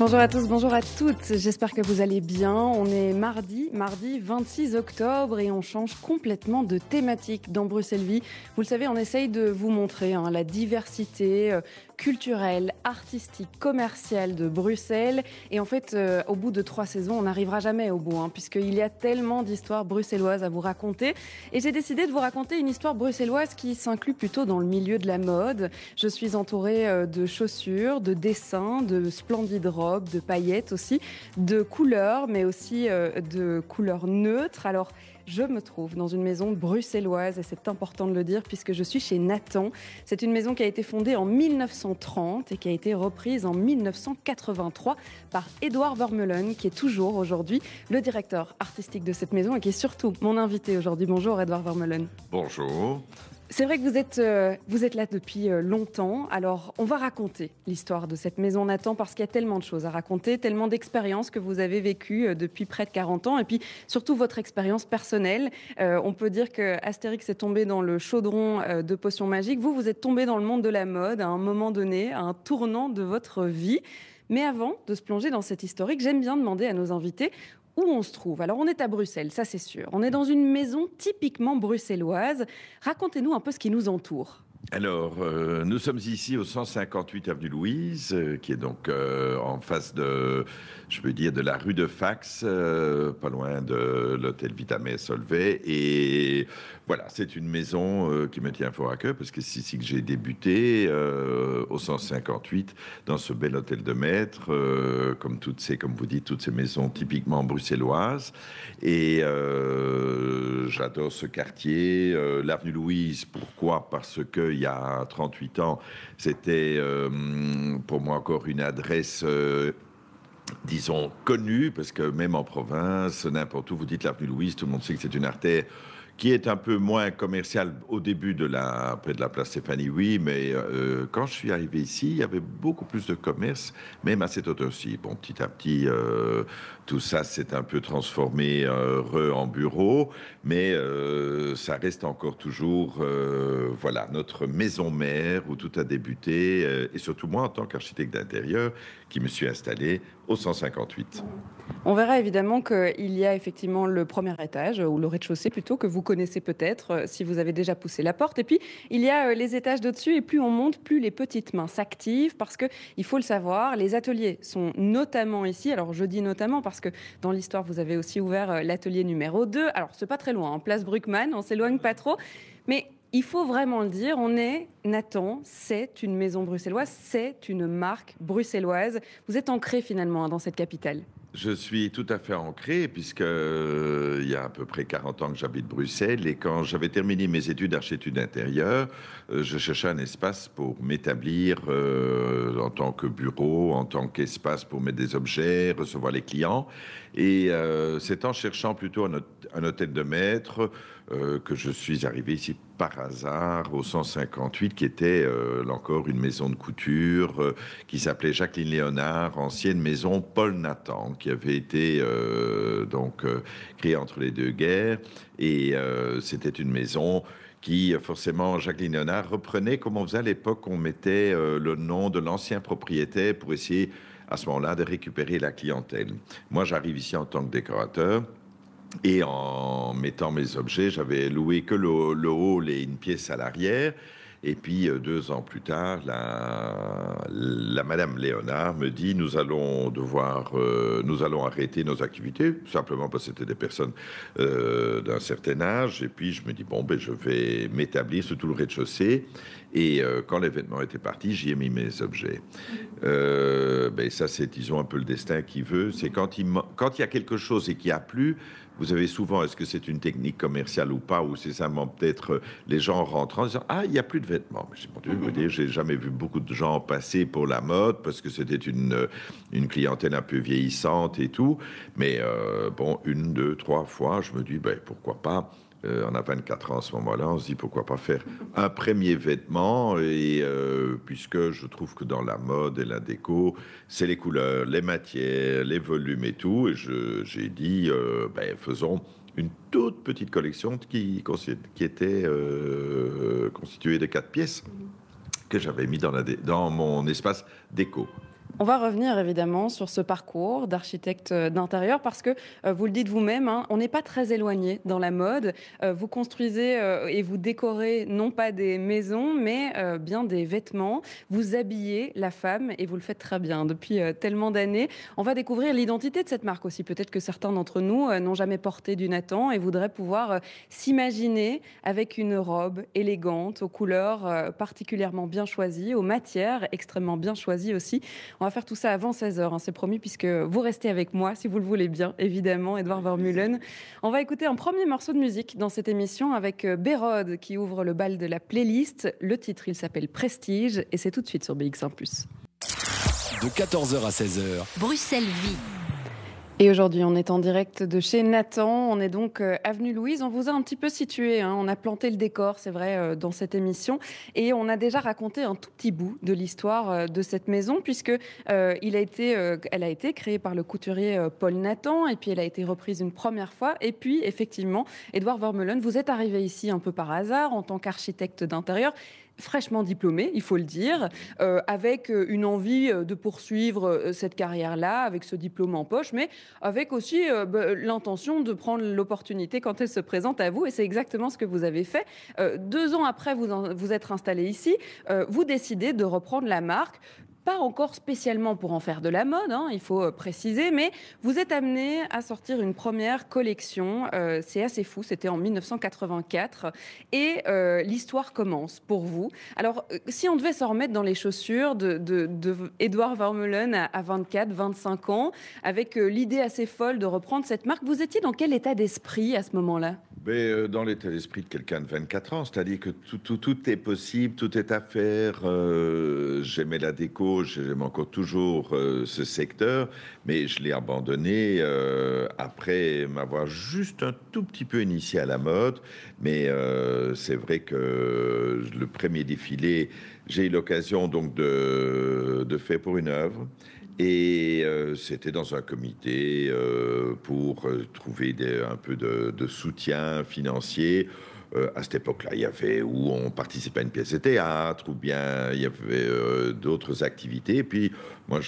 Bonjour à tous, bonjour à toutes. J'espère que vous allez bien. On est mardi, mardi 26 octobre et on change complètement de thématique dans Bruxelles Vie. Vous le savez, on essaye de vous montrer hein, la diversité euh, culturelle, artistique, commerciale de Bruxelles. Et en fait, euh, au bout de trois saisons, on n'arrivera jamais au bout, hein, puisqu'il y a tellement d'histoires bruxelloises à vous raconter. Et j'ai décidé de vous raconter une histoire bruxelloise qui s'inclut plutôt dans le milieu de la mode. Je suis entourée euh, de chaussures, de dessins, de splendides robes de paillettes aussi, de couleurs, mais aussi euh, de couleurs neutres. Alors, je me trouve dans une maison bruxelloise et c'est important de le dire puisque je suis chez Nathan. C'est une maison qui a été fondée en 1930 et qui a été reprise en 1983 par Edouard Vermeulen qui est toujours aujourd'hui le directeur artistique de cette maison et qui est surtout mon invité aujourd'hui. Bonjour Edouard Vermeulen. Bonjour. C'est vrai que vous êtes, euh, vous êtes là depuis euh, longtemps. Alors, on va raconter l'histoire de cette maison Nathan parce qu'il y a tellement de choses à raconter, tellement d'expériences que vous avez vécues euh, depuis près de 40 ans et puis surtout votre expérience personnelle. on peut dire que Astérix est tombé dans le chaudron de potions magiques. Vous, vous êtes tombé dans le monde de la mode à un moment donné, à un tournant de votre vie. Mais avant de se plonger dans cette historique, j'aime bien demander à nos invités où on se trouve. Alors on est à Bruxelles, ça c'est sûr. On est dans une maison typiquement bruxelloise. Racontez-nous un peu ce qui nous entoure. Alors, euh, nous sommes ici au 158 avenue Louise, euh, qui est donc euh, en face de, je veux dire, de la rue de Fax, pas loin de l'hôtel Vitamé Solvay. Et voilà, c'est une maison qui me tient fort à cœur parce que c'est ici que j'ai débuté au 158 dans ce bel hôtel de maître, comme toutes ces, comme vous dites, toutes ces maisons typiquement bruxelloises. Et j'adore ce quartier, l'avenue Louise. Pourquoi? Parce que il y a 38 ans, c'était euh, pour moi encore une adresse euh, disons, connue, parce que même en province, n'importe où, vous dites l'avenue Louise, tout le monde sait que c'est une artère qui est un peu moins commercial au début de la, près de la place Stéphanie, oui, mais euh, quand je suis arrivé ici, il y avait beaucoup plus de commerce, même à cette hauteur-ci. Bon, petit à petit, euh, tout ça s'est un peu transformé euh, en bureau, mais ça reste encore toujours, voilà, notre maison mère où tout a débuté, et surtout moi en tant qu'architecte d'intérieur, qui me suis installé au 158. On verra évidemment qu'il y a effectivement le premier étage, ou le rez-de-chaussée plutôt, que vous connaissez peut-être euh, si vous avez déjà poussé la porte. Et puis, il y a euh, les étages d'au-dessus, et plus on monte, plus les petites mains s'activent, parce que il faut le savoir, les ateliers sont notamment ici. Alors, je dis notamment parce que dans l'histoire, vous avez aussi ouvert euh, l'atelier numéro 2. Alors, c'est pas très loin, en hein, place Bruckmann, on s'éloigne pas trop. Mais il faut vraiment le dire, on est Nathan, c'est une maison bruxelloise, c'est une marque bruxelloise. Vous êtes ancré finalement dans cette capitale. Je suis tout à fait ancré puisque euh, il y a à peu près 40 ans que j'habite Bruxelles et quand j'avais terminé mes études d'architecture d'intérieur, euh, je cherchais un espace pour m'établir euh, en tant que bureau, en tant qu'espace pour mettre des objets, recevoir les clients. Et c'est en cherchant plutôt un, hôtel de maître que je suis arrivé ici par hasard au 158, qui était encore une maison de couture qui s'appelait Jacqueline Léonard, ancienne maison Paul Nathan, qui avait été donc créée entre les deux guerres. Et c'était une maison qui, forcément, Jacqueline Léonard reprenait, comme on faisait à l'époque, on mettait euh, le nom de l'ancien propriétaire pour essayer, à ce moment-là, de récupérer la clientèle. Moi, j'arrive ici en tant que décorateur. Et en mettant mes objets, j'avais loué que le, hall et une pièce à l'arrière. Et puis euh, deux ans plus tard, la, Madame Léonard me dit nous allons devoir, euh, nous allons arrêter nos activités simplement parce que c'était des personnes euh, d'un certain âge. Et puis je me dis bon ben je vais m'établir sur tout le rez-de-chaussée. Et quand l'événement était parti, j'y ai mis mes objets. ben ça c'est disons un peu le destin qui veut. C'est quand il quand il y a quelque chose et qui a plu, vous avez souvent, est-ce que c'est une technique commerciale ou pas, ou c'est simplement peut-être euh, les gens rentrant en disant Ah, il n'y a plus de vêtements. Mais j'ai j'ai jamais vu beaucoup de gens passer pour la mode parce que c'était une, euh, une clientèle un peu vieillissante et tout. Mais euh, bon, une, deux, trois fois, je me dis ben, pourquoi pas Euh, on a 24 ans à ce moment-là, on se dit pourquoi pas faire un premier vêtement, et euh, puisque je trouve que dans la mode et la déco, c'est les couleurs, les matières, les volumes et tout, et j'ai dit, euh, ben, faisons une toute petite collection qui, était constituée de quatre pièces que j'avais mis dans mon espace déco. On va revenir évidemment sur ce parcours d'architecte d'intérieur parce que euh, vous le dites vous-même, hein, on n'est pas très éloigné dans la mode. Euh, vous construisez euh, et vous décorez non pas des maisons, mais bien des vêtements. Vous habillez la femme et vous le faites très bien depuis tellement d'années. On va découvrir l'identité de cette marque aussi. Peut-être que certains d'entre nous n'ont jamais porté du Nathan et voudraient pouvoir s'imaginer avec une robe élégante, aux couleurs particulièrement bien choisies, aux matières extrêmement bien choisies aussi. Faire tout ça avant 16h, hein, c'est promis, puisque vous restez avec moi, si vous le voulez bien, évidemment, Edouard Vermeulen. On va écouter un premier morceau de musique dans cette émission avec euh, Bérode qui ouvre le bal de la playlist. Le titre, il s'appelle Prestige et c'est tout de suite sur BX1 ⁇ De 14h à 16h. Bruxelles Vie. Et aujourd'hui, on est en direct de chez Nathan. On est donc euh, avenue Louise. On vous a un petit peu situé. Hein. On a planté le décor, c'est vrai, euh, dans cette émission, et on a déjà raconté un tout petit bout de l'histoire euh, de cette maison, puisque a été, elle a été créée par le couturier Paul Nathan, et puis elle a été reprise une première fois. Et puis, effectivement, Edouard Vermeulen, vous êtes arrivé ici un peu par hasard en tant qu'architecte d'intérieur fraîchement diplômé, il faut le dire, euh, avec euh, une envie euh, de poursuivre cette carrière-là, avec ce diplôme en poche, mais avec aussi bah, l'intention de prendre l'opportunité quand elle se présente à vous. Et c'est exactement ce que vous avez fait. deux ans après vous, vous êtes installé ici, vous décidez de reprendre la marque pas encore spécialement pour en faire de la mode, hein, il faut euh, préciser, mais vous êtes amené à sortir une première collection. Euh, c'est assez fou, c'était en 1984. Et euh, l'histoire commence pour vous. Alors, si on devait s'en remettre dans les chaussures de, de, à, 24, 25 ans, avec l'idée assez folle de reprendre cette marque, vous étiez dans quel état d'esprit à ce moment-là? Mais dans l'état d'esprit de quelqu'un de 24 ans, c'est-à-dire que tout, tout, est possible, tout est à faire. J'aimais la déco, j'aime encore toujours euh, ce secteur, mais je l'ai abandonné euh, après m'avoir juste un tout petit peu initié à la mode. Mais euh, c'est vrai que le premier défilé, j'ai eu l'occasion donc de, de, faire pour une œuvre. Et c'était dans un comité pour trouver un peu de soutien financier euh, à cette époque-là, il y avait où on participait à une pièce de théâtre, ou bien il y avait euh, d'autres activités. Et puis, moi,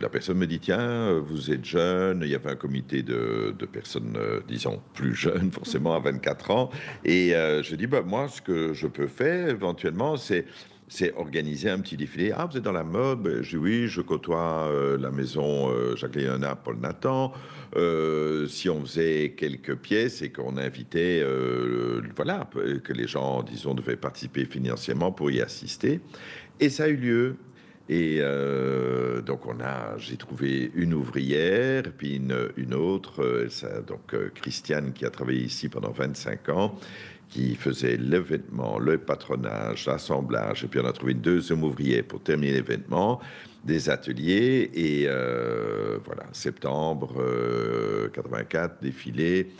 la personne me dit tiens, vous êtes jeune. Il y avait un comité de, personnes, euh, disons, plus jeunes, forcément à 24 ans. Et je dis bah, moi, ce que je peux faire éventuellement, c'est organiser un petit défilé. Ah, vous êtes dans la mode? Ben, Je dis oui, je côtoie euh, la maison euh, Jacques Léonard, Paul Nathan. Euh, si on faisait quelques pièces et qu'on invitait, voilà, que les gens, disons, devaient participer financièrement pour y assister. Et ça a eu lieu. Et donc on a, j'ai trouvé une ouvrière, puis une, autre, donc Christiane qui a travaillé ici pendant 25 ans, qui faisait l'événement, le patronage, l'assemblage, et puis on a trouvé une deuxième ouvrière pour terminer l'événement, des ateliers, et euh, voilà, septembre 84, euh, défilé,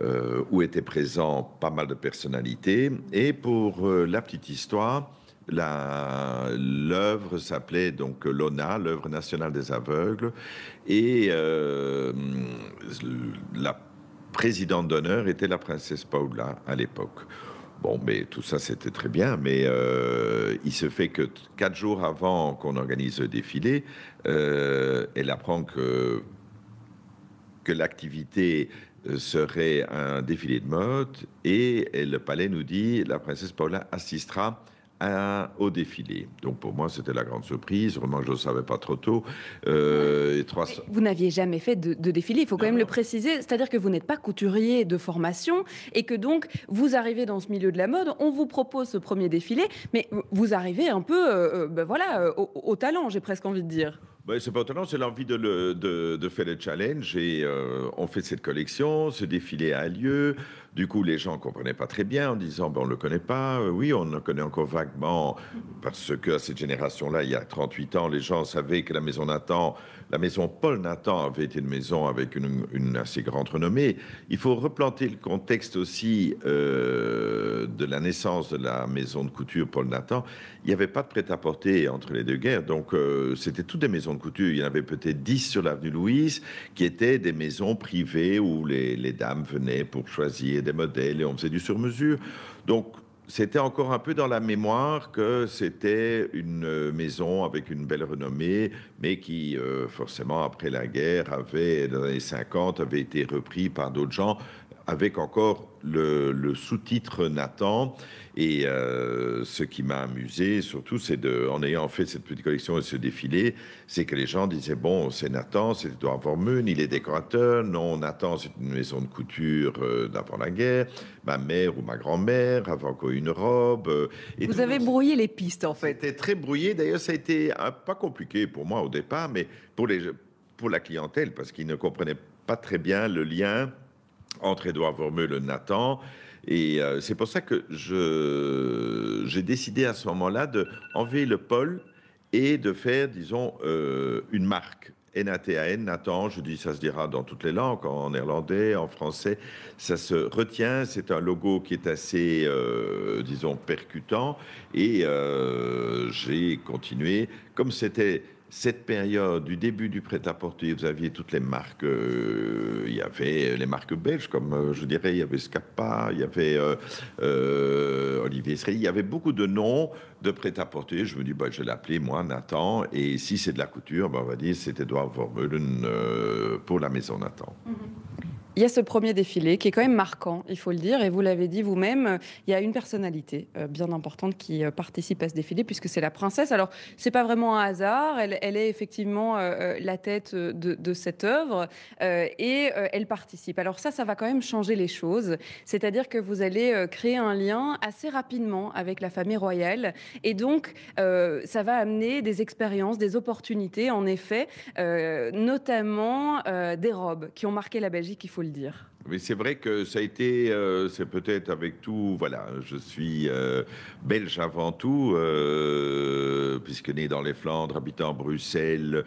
euh, où étaient présents pas mal de personnalités, et pour la petite histoire, l'œuvre s'appelait donc l'ONA, l'œuvre nationale des aveugles, et la présidente d'honneur était la princesse Paula à l'époque. Bon, mais tout ça, c'était très bien, mais euh, il se fait que quatre jours avant qu'on organise le défilé, euh, elle apprend que, que l'activité euh, serait un défilé de mode et le palais nous dit la princesse Paula assistera au défilé. Donc pour moi, c'était la grande surprise. Vraiment, je ne savais pas trop tôt. Euh, vous n'aviez jamais fait de, défilé, il faut quand même le préciser. C'est-à-dire que vous n'êtes pas couturier de formation et que donc vous arrivez dans ce milieu de la mode, on vous propose ce premier défilé, mais vous arrivez un peu, euh, euh, ben voilà, au, talent, j'ai presque envie de dire. Ben, c'est pas étonnant, c'est l'envie de, faire le challenge et euh, on fait cette collection, ce défilé a lieu. Du coup, les gens comprenaient pas très bien en disant ben, on ne le connaît pas. Euh, oui, on le connaît encore vaguement parce que à cette génération-là, il y a 38 ans, les gens savaient que la maison Nathan la maison Paul Nathan avait été une maison avec une, assez grande renommée. Il faut replanter le contexte aussi euh, de la naissance de la maison de couture Paul Nathan. Il n'y avait pas de prêt-à-porter entre les deux guerres, donc euh, c'était toutes des maisons de couture. Il y en avait peut-être 10 sur l'avenue Louise qui étaient des maisons privées où les, les dames venaient pour choisir des modèles et on faisait du sur-mesure. Donc c'était encore un peu dans la mémoire que c'était une maison avec une belle renommée, mais qui, euh, forcément, après la guerre, avait, dans les années 50, avait été repris par d'autres gens avec encore le, sous-titre Nathan. Et euh, ce qui m'a amusé, surtout, c'est de, en ayant fait cette petite collection et ce défilé, c'est que les gens disaient bon, c'est Nathan, c'est Edouard Vormune, il est décorateur. Non, Nathan, c'est une maison de couture euh, d'avant la guerre. Ma mère ou ma grand-mère avait encore une robe. Euh, et Vous avez brouillé les pistes, en fait. C'était très brouillé. D'ailleurs, ça a été pas compliqué pour moi au départ, mais pour les pour la clientèle, parce qu'ils ne comprenaient pas très bien le lien entre Édouard Vormeux et Nathan. Et euh, c'est pour ça que j'ai décidé à ce moment-là de enlever le Paul et de faire, disons, euh, une marque. N-A-T-A-N, Nathan, je dis ça se dira dans toutes les langues, en néerlandais, en français, ça se retient, c'est un logo qui est assez, euh, disons, percutant, et j'ai continué, comme c'était cette période du début du prêt-à-porter, vous aviez toutes les marques. Euh, il y avait les marques belges, comme euh, je dirais, il y avait Scappa, il y avait euh, Olivier Srey, il y avait beaucoup de noms de prêt-à-porter. Je me dis, bah, je vais l'appeler moi, Nathan. Et si c'est de la couture, bah, on va dire c'est Edouard Vormeulen pour la maison Nathan. Mm-hmm. Il y a ce premier défilé qui est quand même marquant, il faut le dire, et vous l'avez dit vous-même, il y a une personnalité euh, bien importante qui euh, participe à ce défilé puisque c'est la princesse. Alors c'est pas vraiment un hasard, elle, est effectivement euh, la tête de, cette œuvre et elle participe. Alors ça, ça va quand même changer les choses, c'est-à-dire que vous allez créer un lien assez rapidement avec la famille royale et donc ça va amener des expériences, des opportunités, en effet, notamment des robes qui ont marqué la Belgique, il faut le dire. Mais c'est vrai que ça a été, euh, c'est peut-être avec tout, voilà, je suis euh, belge avant tout, euh, puisque né dans les Flandres, habitant Bruxelles,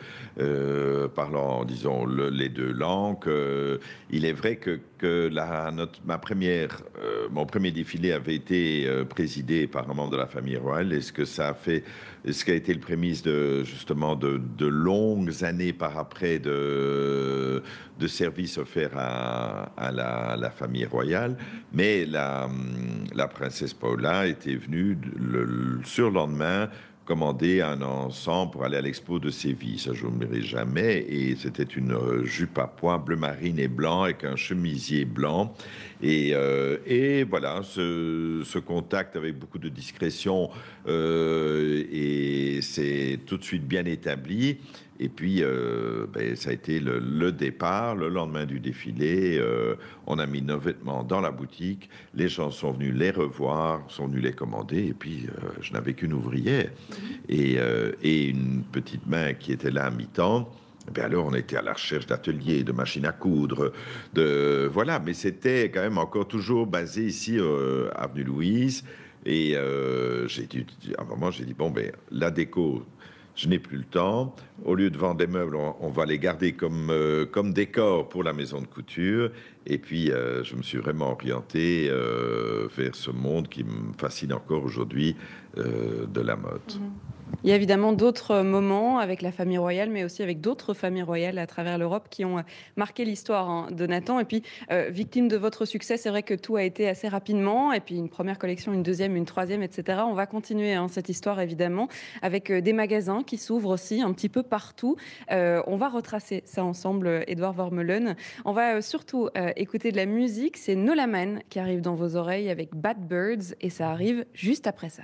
parlant, disons, les deux langues. il est vrai que, que ma première, mon premier défilé avait été présidé par un membre de la famille royale. Est-ce que ça a fait, ce qui a été le prémisse de justement de, de longues années par après de, de services offerts à la, famille royale, mais la, princesse Paula était venue le, surlendemain commander un ensemble pour aller à l'expo de Séville. Ça, je n'oublierai jamais. Et c'était une euh, jupe à pois bleu marine et blanc avec un chemisier blanc. Et, euh, voilà, ce, ce, contact avec beaucoup de discrétion euh, et c'est tout de suite bien établi. Et puis, euh, ben, ça a été le, départ. Le lendemain du défilé, euh, on a mis nos vêtements dans la boutique. Les gens sont venus les revoir, sont venus les commander. Et puis, euh, je n'avais qu'une ouvrière et, une petite main qui était là à mi-temps. Ben alors, on était à la recherche d'ateliers, de machines à coudre, de voilà. Mais c'était quand même encore toujours basé ici, avenue Louise. Et j'ai dit, à un moment, j'ai dit bon, ben la déco, je n'ai plus le temps. Au lieu de vendre des meubles, on, va les garder comme, euh, comme décor pour la maison de couture. Et puis, euh, je me suis vraiment orienté euh, vers ce monde qui me fascine encore aujourd'hui de la mode. Mhm. Il y a évidemment d'autres moments avec la famille royale, mais aussi avec d'autres familles royales à travers l'Europe qui ont marqué l'histoire hein, de Nathan. Et puis, euh, victime de votre succès, c'est vrai que tout a été assez rapidement. Et puis, une première collection, une deuxième, une troisième, etc. On va continuer hein, cette histoire, évidemment, avec euh, des magasins qui s'ouvrent aussi un petit peu partout. Euh, on va retracer ça ensemble, Edouard Vormelen. On va surtout écouter de la musique. C'est Nolaman qui arrive dans vos oreilles avec Bad Birds. Et ça arrive juste après ça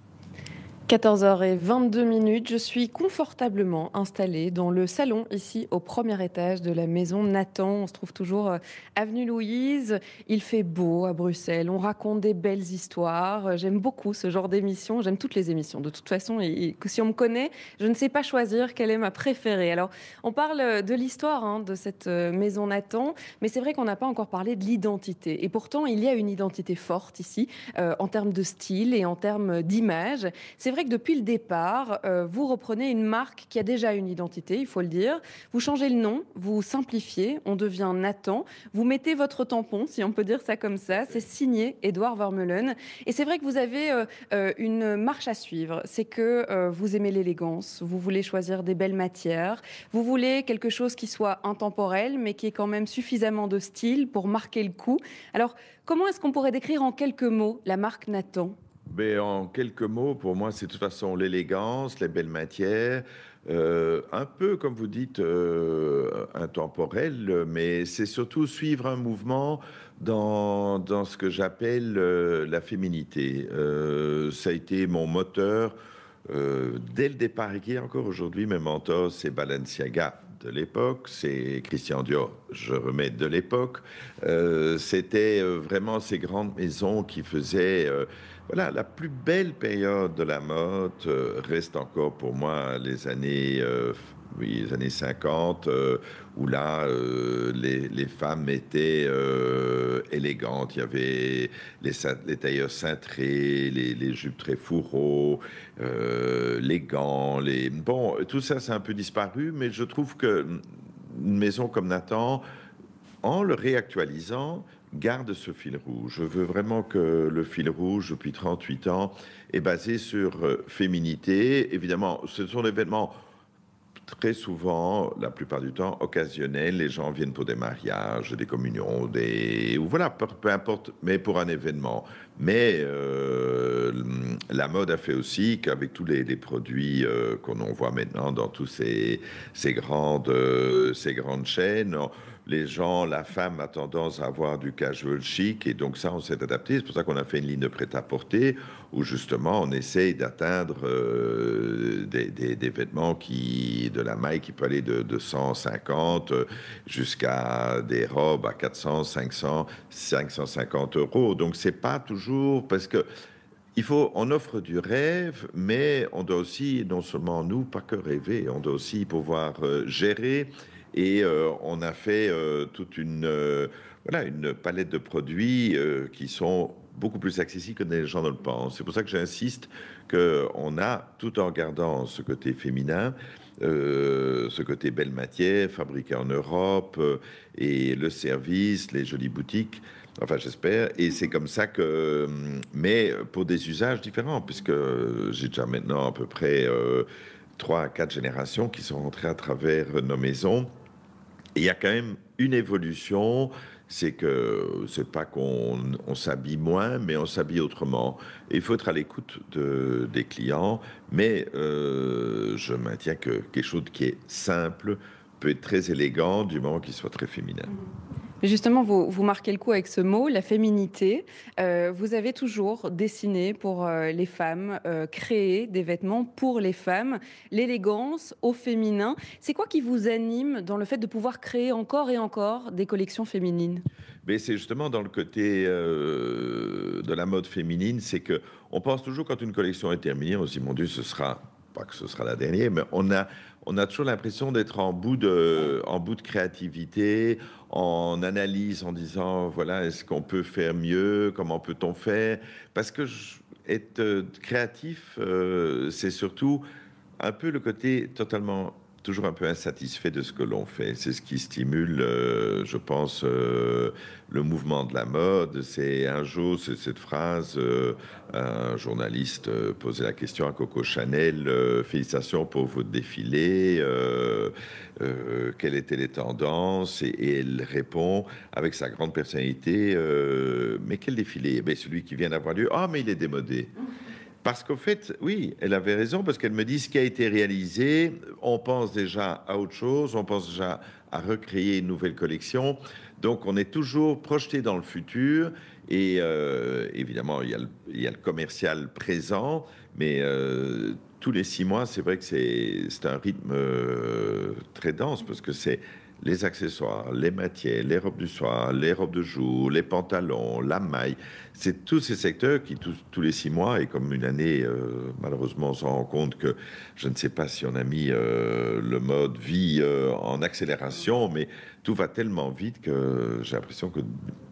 14h22 minutes, je suis confortablement installée dans le salon ici au premier étage de la maison Nathan. On se trouve toujours euh, avenue Louise. Il fait beau à Bruxelles. On raconte des belles histoires. J'aime beaucoup ce genre d'émission. J'aime toutes les émissions de toute façon. Si on me connaît, je ne sais pas choisir quelle est ma préférée. Alors, on parle de l'histoire hein, de cette euh, maison Nathan, mais c'est vrai qu'on n'a pas encore parlé de l'identité. Et pourtant, il y a une identité forte ici euh, en termes de style et en termes d'image. C'est vrai que depuis le départ, euh, vous reprenez une marque qui a déjà une identité, il faut le dire. Vous changez le nom, vous simplifiez, on devient Nathan. Vous mettez votre tampon, si on peut dire ça comme ça. C'est signé Edouard Vermeulen. Et c'est vrai que vous avez euh, euh, une marche à suivre. C'est que vous aimez l'élégance, vous voulez choisir des belles matières, vous voulez quelque chose qui soit intemporel, mais qui ait quand même suffisamment de style pour marquer le coup. Alors, comment est-ce qu'on pourrait décrire en quelques mots la marque Nathan? En quelques mots, pour moi, c'est de toute façon l'élégance, les belles matières, euh, un peu, comme vous dites, euh, intemporel, mais c'est surtout suivre un mouvement dans, dans ce que j'appelle euh, la féminité. ça a été mon moteur dès le départ et qui est encore aujourd'hui mes mentors, c'est Balenciaga de l'époque, c'est Christian Dior, je remets de l'époque. C'était vraiment ces grandes maisons qui faisaient voilà, la plus belle période de la mode euh, reste encore pour moi les années, euh, oui, les années 50, euh, où là, les, femmes étaient élégantes. Il y avait les, les tailleurs cintrés, les, les, jupes très fourreaux, les gants. Les... Bon, tout ça, c'est un peu disparu, mais je trouve que une maison comme Nathan, en le réactualisant, garde ce fil rouge. Je veux vraiment que le fil rouge, depuis 38 ans, est basé sur euh, féminité. Évidemment, ce sont des vêtements très souvent, la plupart du temps, occasionnels. Les gens viennent pour des mariages, des communions. Ou voilà, peu, importe, mais pour un événement. Mais euh, la mode a fait aussi qu'avec tous les, produits euh, qu'on voit maintenant dans tous ces, grandes, ces grandes chaînes, les gens, la femme a tendance à avoir du casual chic et donc ça, on s'est adapté. C'est pour ça qu'on a fait une ligne de prêt-à-porter où justement on essaye d'atteindre euh, des, vêtements qui, de la maille qui peut aller de, 150 jusqu'à des robes à 400, 500, 550 euros. Donc c'est pas toujours parce que il faut, on offre du rêve, mais on doit aussi, non seulement nous, pas que rêver, on doit aussi pouvoir euh, gérer et euh, on a fait euh, toute une, euh, une palette de produits qui sont beaucoup plus accessibles que les gens ne le pensent. C'est pour ça que j'insiste qu'on a, tout en gardant ce côté féminin, ce côté belle matière, fabriqué en Europe, et le service, les jolies boutiques. Enfin, j'espère. Et c'est comme ça que, mais pour des usages différents, puisque j'ai déjà maintenant à peu près trois à quatre générations qui sont rentrées à travers nos maisons il y a quand même une évolution, c'est que c'est pas qu'on s'habille moins, mais on s'habille autrement. il faut être à l'écoute de, des clients, mais euh, je maintiens que quelque chose qui est simple peut être très élégant du moment qu'il soit très féminin. Justement, vous, vous, marquez le coup avec ce mot, la féminité. Euh, vous avez toujours dessiné pour euh, les femmes, euh, créé des vêtements pour les femmes, l'élégance au féminin. C'est quoi qui vous anime dans le fait de pouvoir créer encore et encore des collections féminines? Mais c'est justement dans le côté de la mode féminine, c'est que on pense toujours quand une collection est terminée, on se dit mon Dieu, ce sera pas que ce sera la dernière, mais on a on a toujours l'impression d'être en bout de, en bout de créativité, en analyse, en disant voilà, est-ce qu'on peut faire mieux Comment peut-on faire? Parce que être euh, créatif, euh, c'est surtout un peu le côté totalement toujours un peu insatisfait de ce que l'on fait. C'est ce qui stimule, euh, je pense, euh, le mouvement de la mode. C'est un jour, c'est cette phrase, euh, un journaliste posait la question à Coco Chanel, félicitations pour votre défilé, quelles étaient les tendances? Et, elle répond avec sa grande personnalité, mais quel défilé? Eh Celui qui vient d'avoir lieu, ah mais il est démodé. Parce qu'au fait, oui, elle avait raison, parce qu'elle me dit ce qui a été réalisé, on pense déjà à autre chose, on pense déjà à recréer une nouvelle collection. Donc on est toujours projeté dans le futur et euh, évidemment il y, a le, commercial présent, mais euh, tous les six mois, c'est vrai que c'est un rythme euh, très dense parce que c'est les accessoires, les matières, les robes du soir, les robes de jour, les pantalons, la maille. C'est tous ces secteurs qui, tous, les six mois, et comme une année, euh, malheureusement, on se rend compte que je ne sais pas si on a mis euh, le mode vie euh, en accélération, mais tout va tellement vite que j'ai l'impression que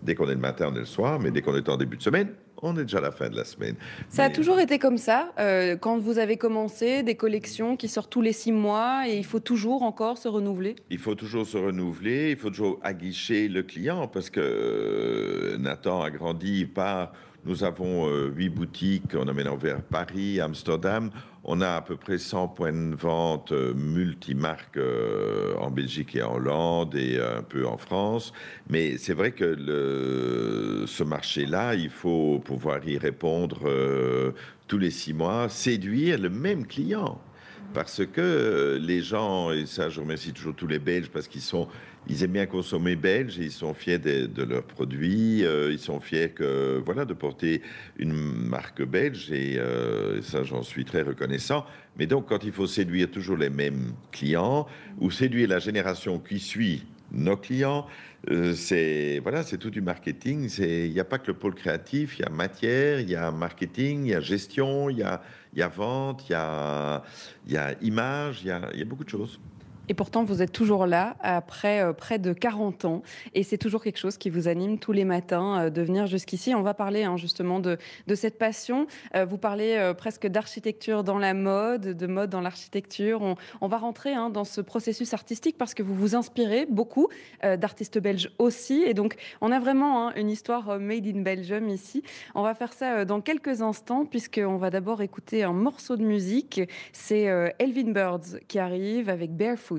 dès qu'on est le matin, on est le soir, mais dès qu'on est en début de semaine, on est déjà à la fin de la semaine. Ça a toujours été comme ça. Euh, quand vous avez commencé, des collections qui sortent tous les six mois et il faut toujours encore se renouveler? Il faut toujours se renouveler, il faut toujours aguicher le client parce que euh, Nathan a grandi par nous avons euh, huit boutiques, on a maintenant vers Paris, Amsterdam. On a à peu près 100 points de vente euh, multimarques euh, en Belgique et en Hollande et un peu en France. Mais c'est vrai que ce marché-là, il faut pouvoir y répondre tous les six mois, séduire le même client. Parce que les gens, et ça je remercie toujours tous les Belges parce qu'ils sont ils aiment bien consommer belge, ils sont fiers de, leurs produits, euh, ils sont fiers que voilà de porter une marque belge et, euh, ça j'en suis très reconnaissant. Mais donc quand il faut séduire toujours les mêmes clients ou séduire la génération qui suit nos clients, euh, c'est voilà, c'est tout du marketing. Il n'y a pas que le pôle créatif, il y a matière, il y a marketing, il y a gestion, il y a, y a vente, il y a, y a image, il y a, y a beaucoup de choses. Et pourtant, vous êtes toujours là après euh, près de 40 ans. Et c'est toujours quelque chose qui vous anime tous les matins euh, de venir jusqu'ici. On va parler hein, justement de, de, cette passion. Euh, vous parlez presque d'architecture dans la mode, de mode dans l'architecture. On, va rentrer hein, dans ce processus artistique parce que vous vous inspirez beaucoup d'artistes belges aussi. Et donc, on a vraiment hein, une histoire made in Belgium ici. On va faire ça dans quelques instants puisqu'on va d'abord écouter un morceau de musique. C'est Elvin Birds qui arrive avec Barefoot.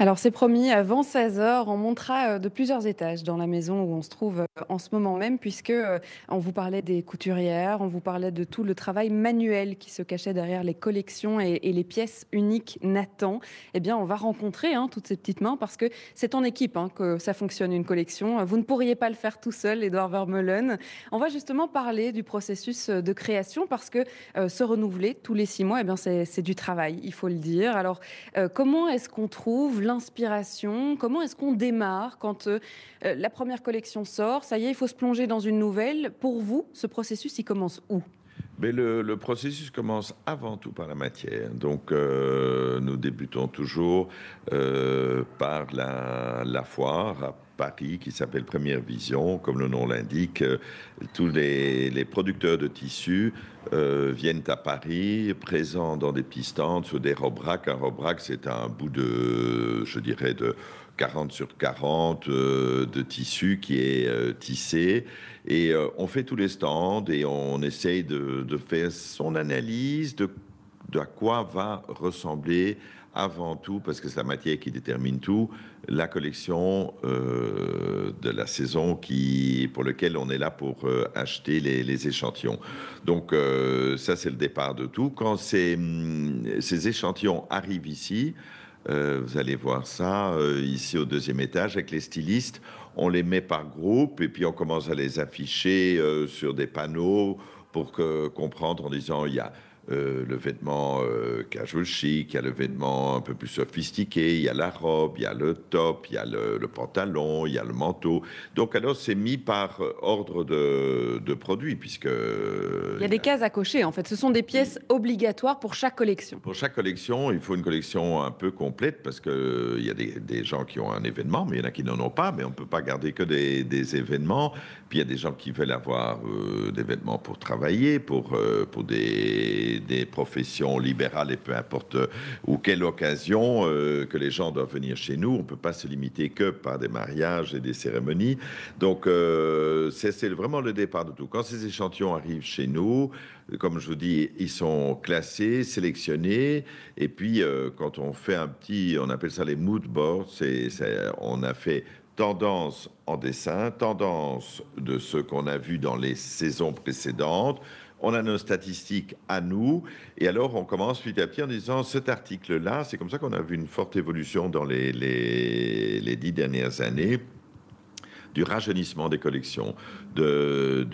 alors c'est promis, avant 16h, on montera euh, de plusieurs étages dans la maison où on se trouve euh, en ce moment même, puisque euh, on vous parlait des couturières, on vous parlait de tout le travail manuel qui se cachait derrière les collections et, les pièces uniques Nathan. Eh bien, on va rencontrer hein, toutes ces petites mains parce que c'est en équipe hein, que ça fonctionne une collection. Vous ne pourriez pas le faire tout seul, Edouard Vermeulen. On va justement parler du processus de création parce que se renouveler tous les six mois, eh bien c'est du travail, il faut le dire. Alors, comment est-ce qu'on trouve l'inspiration Comment est-ce qu'on démarre quand euh, euh, la première collection sort Ça y est, il faut se plonger dans une nouvelle? Pour vous, ce processus, il commence où? Mais le, processus commence avant tout par la matière. Donc, euh, nous débutons toujours par la, foire Paris qui s'appelle Première Vision. Comme le nom l'indique, euh, tous les, producteurs de tissus euh, viennent à Paris, présents dans des petits stands sur des robracs. Un robrac, c'est un bout de, je dirais, de 40 sur 40 euh, de tissu qui est tissé. Et on fait tous les stands et on essaye de, faire son analyse de, à quoi va ressembler avant tout, parce que c'est la matière qui détermine tout, la collection euh, de la saison qui, pour lequel on est là pour euh, acheter les, échantillons. Donc euh, ça, c'est le départ de tout. Quand ces, ces échantillons arrivent ici, vous allez voir ça ici au deuxième étage avec les stylistes. On les met par groupe et puis on commence à les afficher sur des panneaux pour que, comprendre en disant il y a euh, le vêtement euh, casual chic, il y a le vêtement un peu plus sophistiqué, il y a la robe, il y a le top, il y a le, pantalon, il y a le manteau. Donc alors c'est mis par ordre de, de produits puisque... Il y a des cases à cocher en fait, ce sont des pièces obligatoires pour chaque collection. Pour chaque collection, il faut une collection un peu complète parce qu'il y a des, des, gens qui ont un événement, mais il y en a qui n'en ont pas, mais on ne peut pas garder que des, des, événements. Puis il y a des gens qui veulent avoir euh, des vêtements pour travailler, pour, pour des des, professions libérales et peu importe euh, ou quelle occasion euh, que les gens doivent venir chez nous. On ne peut pas se limiter que par des mariages et des cérémonies. Donc, euh, c'est vraiment le départ de tout. Quand ces échantillons arrivent chez nous, comme je vous dis, ils sont classés, sélectionnés. Et puis, quand on fait un petit, on appelle ça les mood boards, on a fait tendance en dessin, tendance de ce qu'on a vu dans les saisons précédentes. On a nos statistiques à nous, et alors on commence petit à petit en disant cet article-là, c'est comme ça qu'on a vu une forte évolution dans les, les, dix dernières années du rajeunissement des collections, du,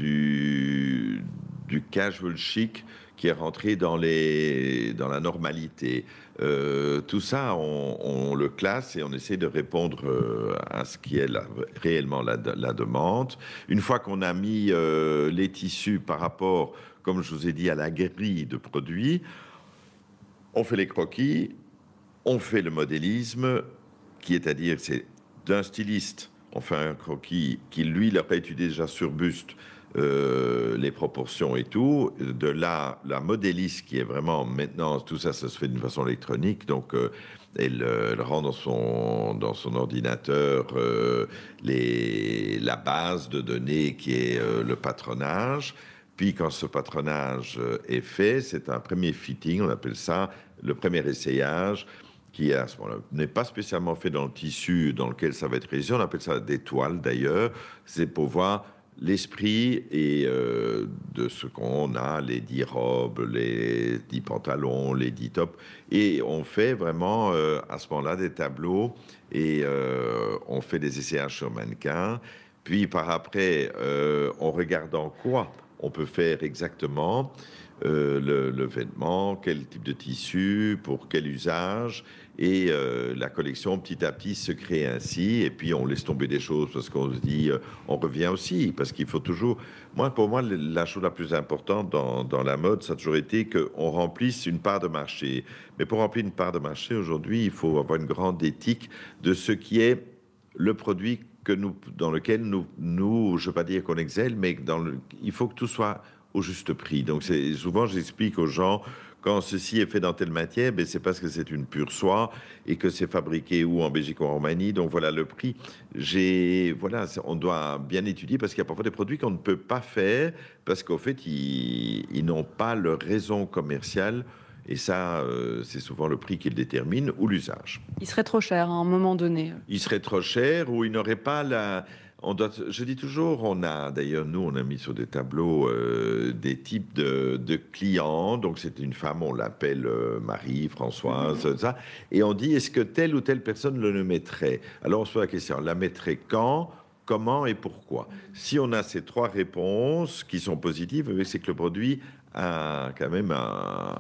du casual chic qui est rentré dans, les, dans la normalité. Euh, tout ça, on, le classe et on essaie de répondre euh, à ce qui est réellement la, demande. Une fois qu'on a mis euh, les tissus par rapport, comme je vous ai dit, à la grille de produits, on fait les croquis, on fait le modélisme, qui est à dire, c'est d'un styliste, on fait un croquis qui, lui, l'a pas étudié déjà sur buste, euh, les proportions et tout. De là, la modéliste qui est vraiment maintenant, tout ça, ça se fait d'une façon électronique. Donc, euh, elle, rend dans son, dans son ordinateur euh, les, la base de données qui est le patronage. Puis, quand ce patronage est fait, c'est un premier fitting, on appelle ça le premier essayage qui à ce moment-là n'est pas spécialement fait dans le tissu dans lequel ça va être réalisé. On appelle ça des toiles d'ailleurs. C'est pour voir l'esprit et euh, de ce qu'on a, les dix robes, les dix pantalons, les dix tops. Et on fait vraiment euh, à ce moment-là des tableaux et euh, on fait des essayages sur mannequin. Puis par après, on regarde en quoi on peut faire exactement le, le, vêtement, quel type de tissu, pour quel usage. Et euh, la collection, petit à petit, se crée ainsi. Et puis, on laisse tomber des choses parce qu'on se dit, euh, on revient aussi. Parce qu'il faut toujours. Moi, pour moi, la chose la plus importante dans, dans la mode, ça a toujours été qu'on remplisse une part de marché. Mais pour remplir une part de marché, aujourd'hui, il faut avoir une grande éthique de ce qui est le produit que nous, dans lequel nous, je ne veux pas dire qu'on excelle, mais dans le, il faut que tout soit au juste prix. Donc, c'est souvent, j'explique aux gens quand ceci est fait dans telle matière, ben c'est parce que c'est une pure soie et que c'est fabriqué ou en Belgique ou en Roumanie. Donc voilà le prix. J'ai voilà, on doit bien étudier parce qu'il y a parfois des produits qu'on ne peut pas faire parce qu'au fait ils n'ont pas leur raison commerciale. Et ça, euh, c'est souvent le prix qui le détermine ou l'usage. Il serait trop cher à un moment donné. Il serait trop cher ou il n'aurait pas la, je dis toujours, on a, d'ailleurs, nous, on a mis sur des tableaux euh, des types de, clients. Donc, c'est une femme, on l'appelle euh, Marie, Françoise, mhm. ça. Et on dit, est-ce que telle ou telle personne le mettrait? Alors, on se pose la question, la mettrait quand Comment et pourquoi? Si on a ces trois réponses qui sont positives, eh c'est que le produit a quand même un,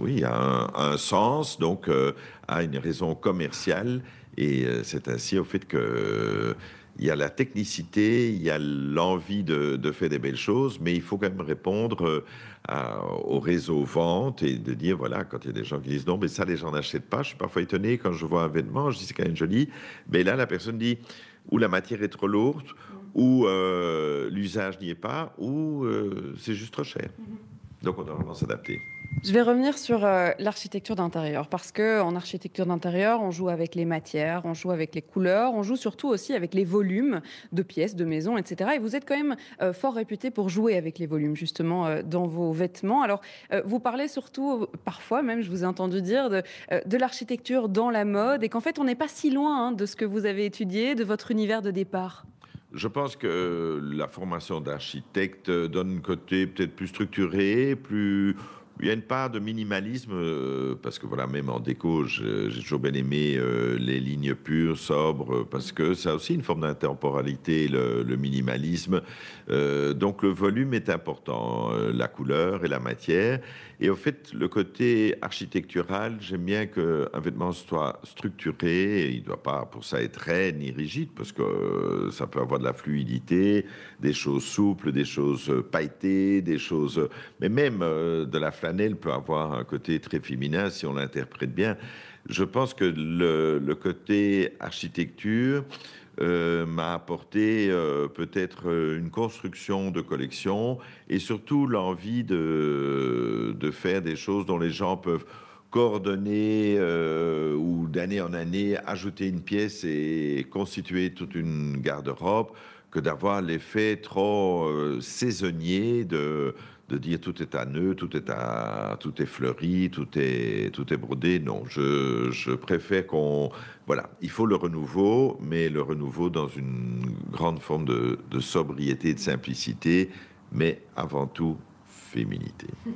oui, un, sens, donc euh, a une raison commerciale. Et c'est ainsi au fait que il y a la technicité, il y a l'envie de, faire des belles choses, mais il faut quand même répondre euh, au réseau vente et de dire voilà, quand il y a des gens qui disent non, mais ça, les gens n'achètent pas. Je suis parfois étonné quand je vois un vêtement, je dis c'est quand même joli, mais là, la personne dit ou la matière est trop lourde, ou euh, l'usage n'y est pas, ou euh, c'est juste trop cher. Donc on doit vraiment s'adapter. Je vais revenir sur euh, l'architecture d'intérieur parce que en architecture d'intérieur, on joue avec les matières, on joue avec les couleurs, on joue surtout aussi avec les volumes de pièces, de maisons, etc. Et vous êtes quand même euh, fort réputé pour jouer avec les volumes justement euh, dans vos vêtements. Alors, vous parlez surtout, parfois même, je vous ai entendu dire, de, l'architecture dans la mode et qu'en fait, on n'est pas si loin hein, de ce que vous avez étudié, de votre univers de départ. Je pense que la formation d'architecte donne un côté peut-être plus structuré, plus il y a une part de minimalisme, euh, parce que voilà, même en déco, j'ai toujours bien aimé euh, les lignes pures, sobres, parce que ça a aussi une forme d'intemporalité, le, minimalisme. Euh, donc le volume est important, la couleur et la matière. Et au fait, le côté architectural, j'aime bien qu'un vêtement soit structuré. Il ne doit pas pour ça être raide ni rigide, parce que ça peut avoir de la fluidité, des choses souples, des choses pailletées, des choses... Mais même de la flanelle peut avoir un côté très féminin si on l'interprète bien. Je pense que le, côté architecture euh, m'a apporté euh, peut-être une construction de collection et surtout l'envie de, de faire des choses dont les gens peuvent coordonner euh, ou d'année en année ajouter une pièce et constituer toute une garde-robe que d'avoir l'effet trop saisonnier de de dire tout est à nœud, tout est à, tout est fleuri, tout est, tout est brodé. Non, je, je préfère qu'on, voilà, il faut le renouveau, mais le renouveau dans une grande forme de, de sobriété de simplicité, mais avant tout féminité.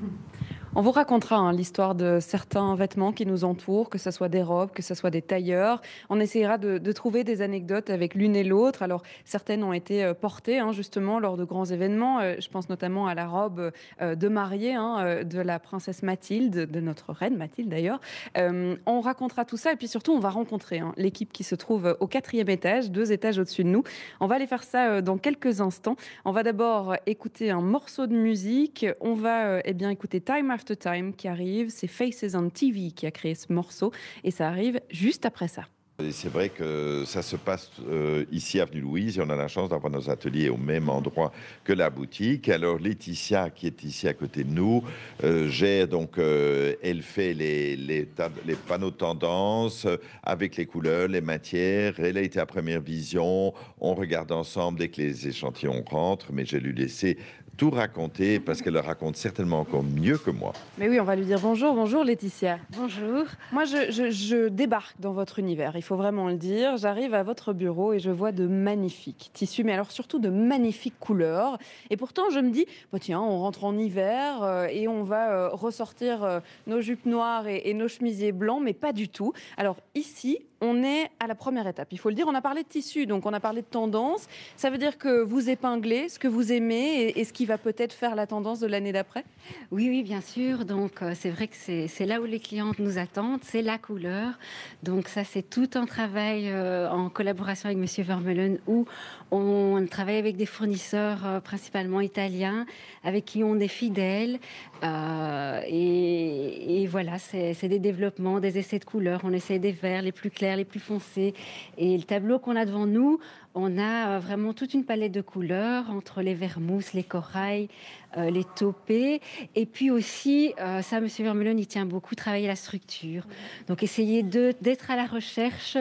On vous racontera hein, l'histoire de certains vêtements qui nous entourent, que ce soit des robes, que ce soit des tailleurs. On essayera de, trouver des anecdotes avec l'une et l'autre. Alors, certaines ont été euh, portées hein, justement lors de grands événements. Euh, je pense notamment à la robe euh, de mariée hein, de la princesse Mathilde, de notre reine Mathilde d'ailleurs. on racontera tout ça et puis surtout, on va rencontrer l'équipe qui se trouve au quatrième étage, deux étages au-dessus de nous. On va aller faire ça dans quelques instants. On va d'abord écouter un morceau de musique. On va eh bien écouter Time After Time qui arrive. C'est Faces on TV qui a créé ce morceau et ça arrive juste après ça. C'est vrai que ça se passe euh, ici, Avenue Louise, et on a la chance d'avoir nos ateliers au même endroit que la boutique. Alors Laetitia, qui est ici à côté de nous, euh, gère donc, euh, elle fait les, les, les, panneaux de tendance avec les couleurs, les matières. Elle a été à première vision. On regarde ensemble dès que les échantillons rentrent, mais j'ai lui laissé tout raconter parce qu'elle le raconte certainement encore mieux que moi. Mais oui, on va lui dire bonjour. Bonjour Laetitia. Bonjour. Moi, je, débarque dans votre univers, il faut vraiment le dire. J'arrive à votre bureau et je vois de magnifiques tissus, mais alors surtout de magnifiques couleurs. Et pourtant, je me dis, bah, tiens, on rentre en hiver euh, et on va euh, ressortir euh, nos jupes noires et, et nos chemisiers blancs, mais pas du tout. Alors ici, on est à la première étape. Il faut le dire, on a parlé de tissu, donc on a parlé de tendance. Ça veut dire que vous épinglez ce que vous aimez et, ce qui va peut-être faire la tendance de l'année d'après? Oui, oui, bien sûr. Donc euh, c'est vrai que c'est là où les clientes nous attendent, c'est la couleur. Donc ça, c'est tout un travail euh, en collaboration avec Monsieur Vermeulen où on travaille avec des fournisseurs euh, principalement italiens avec qui on est fidèle. Et, et, voilà, c'est des développements, des essais de couleurs. On essaie des verts les plus clairs les plus foncés. Et le tableau qu'on a devant nous, on a euh, vraiment toute une palette de couleurs entre les vermousses, les corails, euh, les topés. Et puis aussi, euh, ça, Monsieur Vermeulen, il tient beaucoup travailler la structure. Donc, essayer d'être à la recherche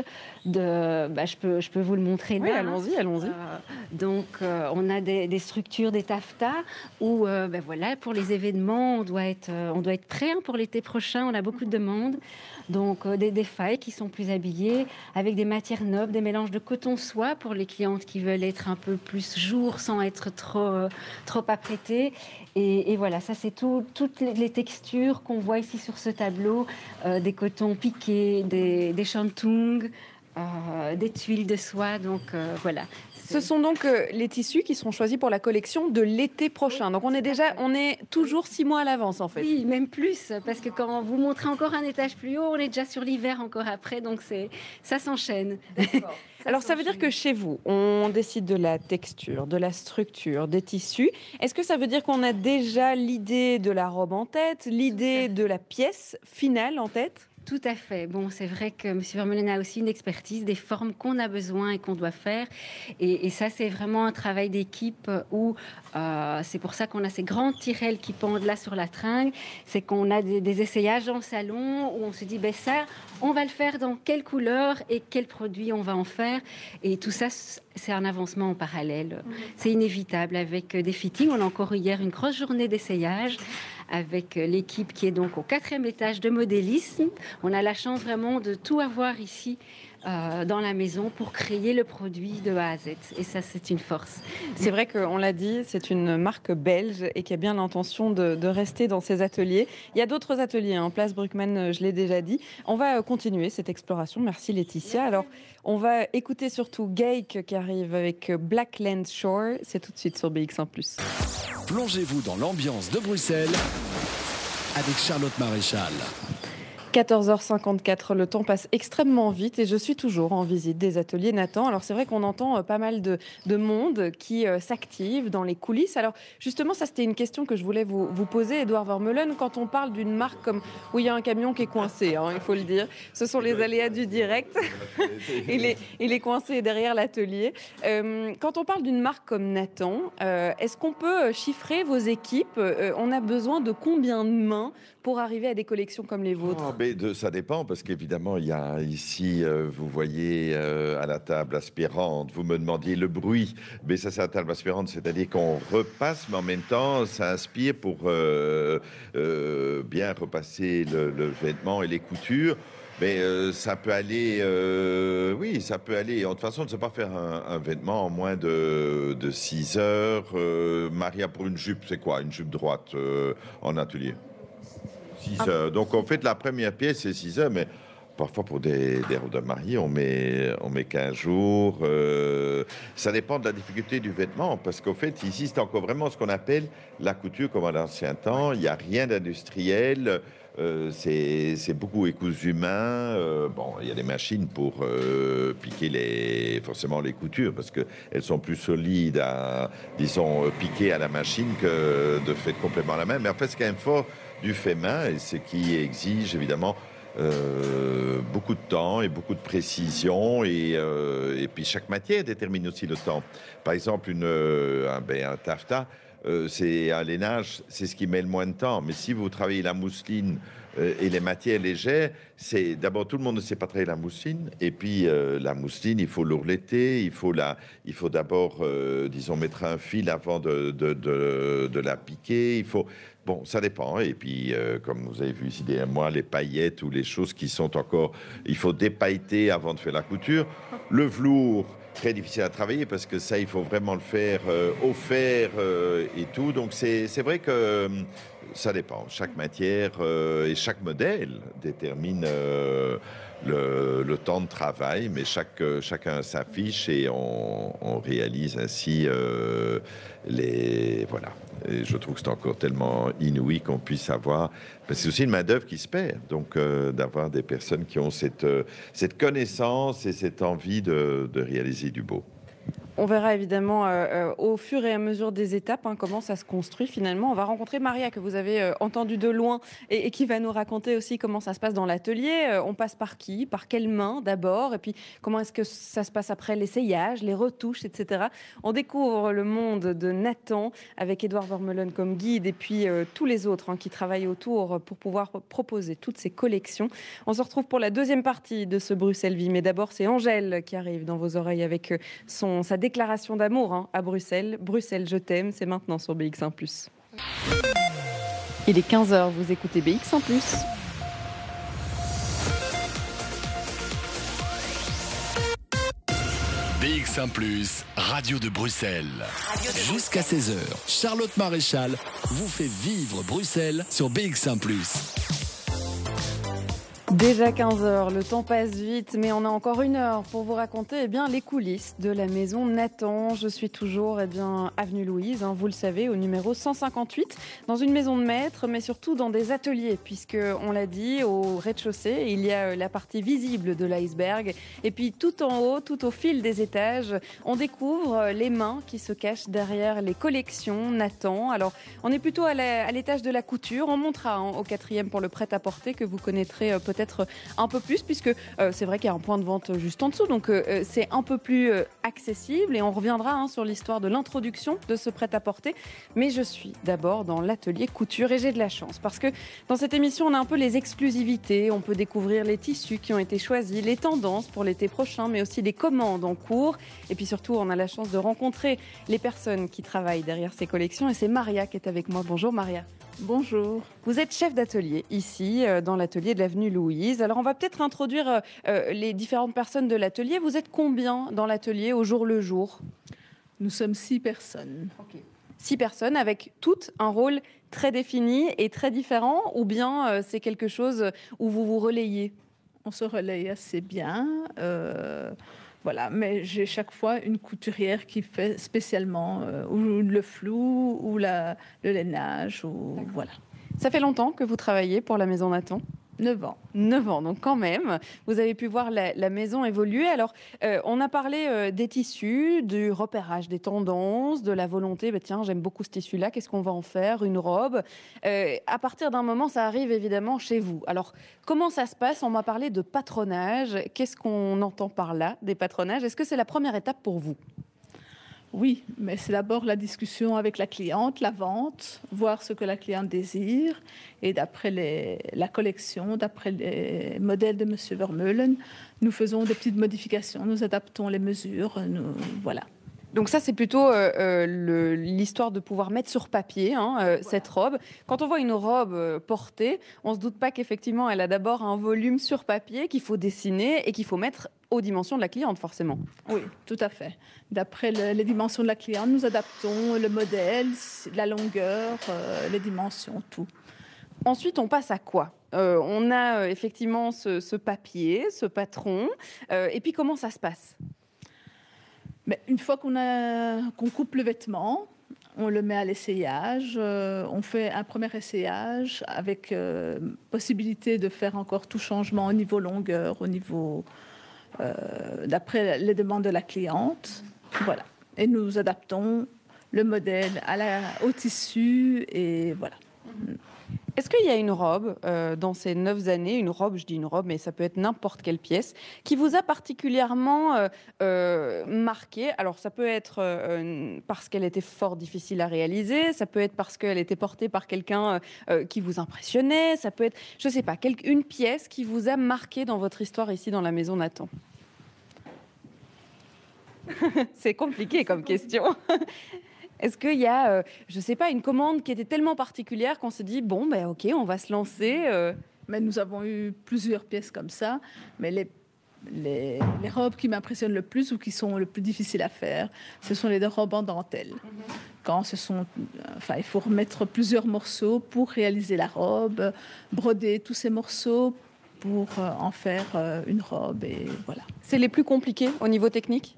de. Bah, je, peux, je peux vous le montrer. Oui, allons-y, allons-y. donc, on a des, structures, des taffetas où, ben voilà, pour les événements, on doit être, on doit être prêt hein, pour l'été prochain. On a beaucoup de demandes. Donc, des, des failles qui sont plus habillées avec des matières nobles, des mélanges de coton-soie pour les clientes qui veulent être un peu plus jour sans être trop, euh, trop apprêtées. Et, voilà, ça c'est toutes les textures qu'on voit ici sur ce tableau, euh, des cotons piqués, des, des euh, des tuiles de soie. Donc voilà, ce sont donc euh, les tissus qui seront choisis pour la collection de l'été prochain. Donc on est déjà, on est toujours six mois à l'avance en fait. Oui, même plus, parce que quand vous montrez encore un étage plus haut, on est déjà sur l'hiver encore après, donc c'est ça s'enchaîne. Alors ça veut dire que chez vous, on décide de la texture, de la structure, des tissus. Est-ce que ça veut dire qu'on a déjà l'idée de la robe en tête, l'idée de la pièce finale en tête? Tout à fait. Bon, c'est vrai que M. Vermeulen a aussi une expertise des formes qu'on a besoin et qu'on doit faire. Et, ça, c'est vraiment un travail d'équipe où euh, c'est pour ça qu'on a ces grandes tirelles qui pendent là sur la tringle. C'est qu'on a des, essayages le salon où on se dit, ben ça, on va le faire dans quelle couleur et quel produit on va en faire. Et tout ça, c'est un avancement en parallèle. Mmh. C'est inévitable avec des fittings. On a encore hier une grosse journée d'essayage avec l'équipe qui est donc au quatrième étage de modélisme. On a la chance vraiment de tout avoir ici euh, dans la maison pour créer le produit de A à Z. Et ça, c'est une force. C'est vrai qu'on l'a dit, c'est une marque belge et qui a bien l'intention de, rester dans ses ateliers. Il y a d'autres ateliers, en hein. Place Bruckmann, je l'ai déjà dit. On va euh, continuer cette exploration. Merci Laetitia. Alors, on va écouter surtout Gake qui arrive avec Blackland Shore. C'est tout de suite sur BX1 ⁇ Plongez-vous dans l'ambiance de Bruxelles avec Charlotte Maréchal. 14h54, le temps passe extrêmement vite et je suis toujours en visite des ateliers Nathan. Alors c'est vrai qu'on entend euh, pas mal de, monde qui euh, s'active dans les coulisses. Alors justement, ça c'était une question que je voulais vous, poser, Edouard Vermeulen. Quand on parle d'une marque comme où il y a un camion qui est coincé, hein, il faut le dire, ce sont les aléas du direct. il, est, il est coincé derrière l'atelier. Euh, quand on parle d'une marque comme Nathan, est-ce qu'on peut chiffrer vos équipes? On a besoin de combien de mains pour arriver à des collections comme les vôtres oh, mais de, Ça dépend, parce qu'évidemment, il y a ici, euh, vous voyez euh, à la table aspirante, vous me demandiez le bruit, mais ça c'est la table aspirante, c'est-à-dire qu'on repasse, mais en même temps, ça inspire pour euh, bien repasser le, vêtement et les coutures. Mais ça peut aller, oui, ça peut aller. De toute façon, on ne sait pas faire un, vêtement en moins de, de 6 heures. Maria, pour une jupe, c'est quoi? Une jupe droite en atelier? Ah. Donc en fait, la première pièce, c'est 6 heures, mais parfois pour des, des robes de mariée, on met, on met 15 jours. Euh, ça dépend de la difficulté du vêtement, parce qu'au fait, ici, c'est encore vraiment ce qu'on appelle la couture comme à l'ancien temps. Il n'y a rien d'industriel. Euh, c'est beaucoup écousu humain. Euh, bon, il y a des machines pour piquer les, forcément les coutures parce qu'elles sont plus solides à, disons, piquer à la machine que de fait complètement à la main. Mais en fait, ce qui est fort du fait main, et ce qui exige évidemment euh, beaucoup de temps et beaucoup de précision et, euh, et, puis chaque matière détermine aussi le temps. Par exemple, euh, un, ben, un taffetas, c'est un lainage, c'est ce qui met le moins de temps. Mais si vous travaillez la mousseline et les matières légères, c'est d'abord tout le monde ne sait pas travailler la mousseline et puis la mousseline, il faut l'ourletter, il faut faut d'abord, disons, mettre un fil avant de, de, la piquer. Il faut, Bon, ça dépend. Et puis, euh, comme vous avez vu ici derrière moi, les paillettes ou les choses qui sont encore... Il faut dépailleter avant de faire la couture. Le velours, très difficile à travailler parce que ça, il faut vraiment le faire euh, au fer euh, et tout. Donc, c'est vrai que ça dépend. Chaque matière et chaque modèle détermine le, temps de travail, mais chaque, chacun s'affiche et on, réalise ainsi les... Voilà je trouve que c'est encore tellement inouï qu'on puisse avoir. C'est aussi une main-d'œuvre qui se perd. Donc, euh, d'avoir des personnes qui ont cette, euh, cette connaissance et cette envie de réaliser du beau. On verra évidemment euh, euh, au fur et à mesure des étapes hein, comment ça se construit finalement. On va rencontrer Maria que vous avez euh, entendu de loin et, qui va nous raconter aussi comment ça se passe dans l'atelier. on passe par qui Par quelle main d'abord Et puis comment est-ce que ça se passe après l'essayage, les retouches, etc. On découvre le monde de Nathan avec Edouard Vermeulen comme guide et puis tous les autres hein, qui travaillent autour pour pouvoir proposer toutes ces collections. On se retrouve pour la deuxième partie de ce Bruxelles Vie. Mais d'abord, c'est Angèle qui arrive dans vos oreilles avec son, sa déclaration d'amour hein, à Bruxelles. Bruxelles, je t'aime, c'est maintenant sur BX1 ⁇ Il est 15h, vous écoutez BX1 ⁇ BX1 Radio de Bruxelles. Jusqu'à 16h, Charlotte Maréchal vous fait vivre Bruxelles sur BX1 ⁇ Déjà 15h, le temps passe vite, mais on a encore une heure pour vous raconter eh bien, les coulisses de la maison Nathan. Je suis toujours eh bien, avenue Louise, hein, vous le savez, au numéro 158, dans une maison de maître, mais surtout dans des ateliers, puisque on l'a dit, au rez-de-chaussée, il y a euh, la partie visible de l'iceberg, et puis tout en haut, tout au fil des étages, on découvre euh, les mains qui se cachent derrière les collections Nathan. Alors, on est plutôt à l'étage de la couture, on montera hein, au quatrième pour le prêt-à-porter que vous connaîtrez euh, peut-être un peu plus, puisque euh, c'est vrai qu'il y a un point de vente juste en dessous, donc euh, euh, c'est un peu plus accessible et on reviendra hein, sur l'histoire de l'introduction de ce prêt-à-porter. Mais je suis d'abord dans l'atelier couture et j'ai de la chance parce que dans cette émission, on a un peu les exclusivités, on peut découvrir les tissus qui ont été choisis, les tendances pour l'été prochain, mais aussi les commandes en cours. Et puis surtout, on a la chance de rencontrer les personnes qui travaillent derrière ces collections et c'est Maria qui est avec moi. Bonjour Maria. Bonjour. Vous êtes chef d'atelier ici, euh, dans l'atelier de l'avenue Louise. Alors, on va peut-être introduire euh, euh, les différentes personnes de l'atelier. Vous êtes combien dans l'atelier au jour le jour? Nous sommes six personnes. Six personnes avec toutes un rôle très défini et très différent ou bien c'est quelque chose où vous vous relayez? On se relaye assez bien. Voilà, mais j'ai chaque fois une couturière qui fait spécialement euh, ou le flou ou la, le lainage ou voilà. Ça fait longtemps que vous travaillez pour la Maison Nathan? 9 ans. 9 ans, donc quand même, vous avez pu voir la, maison évoluer. Alors, euh, on a parlé euh, des tissus, du repérage des tendances, de la volonté, bah, tiens, j'aime beaucoup ce tissu-là, qu'est-ce qu'on va en faire Une robe. Euh, à partir d'un moment, ça arrive évidemment chez vous. Alors, comment ça se passe? On m'a parlé de patronage. Qu'est-ce qu'on entend par là, des patronages? Est-ce que c'est la première étape pour vous? Oui, mais c'est d'abord la discussion avec la cliente, la vente, voir ce que la cliente désire. Et d'après la collection, d'après les modèles de M. Vermeulen, nous faisons des petites modifications, nous adaptons les mesures. Nous, voilà. Donc ça, c'est plutôt euh, euh, l'histoire de pouvoir mettre sur papier hein, euh, cette robe. Quand on voit une robe portée, on ne se doute pas qu'effectivement, elle a d'abord un volume sur papier qu'il faut dessiner et qu'il faut mettre aux dimensions de la cliente, forcément. Oui, tout à fait. D'après les dimensions de la cliente, nous adaptons le modèle, la longueur, les dimensions, tout. Ensuite, on passe à quoi? On a effectivement ce, ce, papier, ce patron. et puis, comment ça se passe? Mais une fois qu'on qu'on coupe le vêtement, on le met à l'essayage, euh, on fait un premier essayage avec euh, possibilité de faire encore tout changement au niveau longueur, au niveau euh, d'après les demandes de la cliente. Voilà. Et nous adaptons le modèle au tissu et voilà. Est-ce qu'il y a une robe euh, dans ces neuf années, une robe, je dis une robe, mais ça peut être n'importe quelle pièce, qui vous a particulièrement euh, euh, marqué? Alors ça peut être parce qu'elle était fort difficile à réaliser, ça peut être parce qu'elle était portée par quelqu'un qui vous impressionnait, ça peut être, je ne sais pas, une pièce qui vous a marqué dans votre histoire ici dans la maison Nathan? C'est compliqué comme question. Est-ce qu'il y a, euh, je ne sais pas, une commande qui était tellement particulière qu'on s'est dit, bon, ben ok, on va se lancer euh. Mais nous avons eu plusieurs pièces comme ça, mais les, les, robes qui m'impressionnent le plus ou qui sont le plus difficiles à faire, ce sont les robes en dentelle. Mm-hmm. Quand ce sont, enfin, il faut remettre plusieurs morceaux pour réaliser la robe, broder tous ces morceaux pour euh, en faire une robe et voilà. C'est les plus compliqués au niveau technique?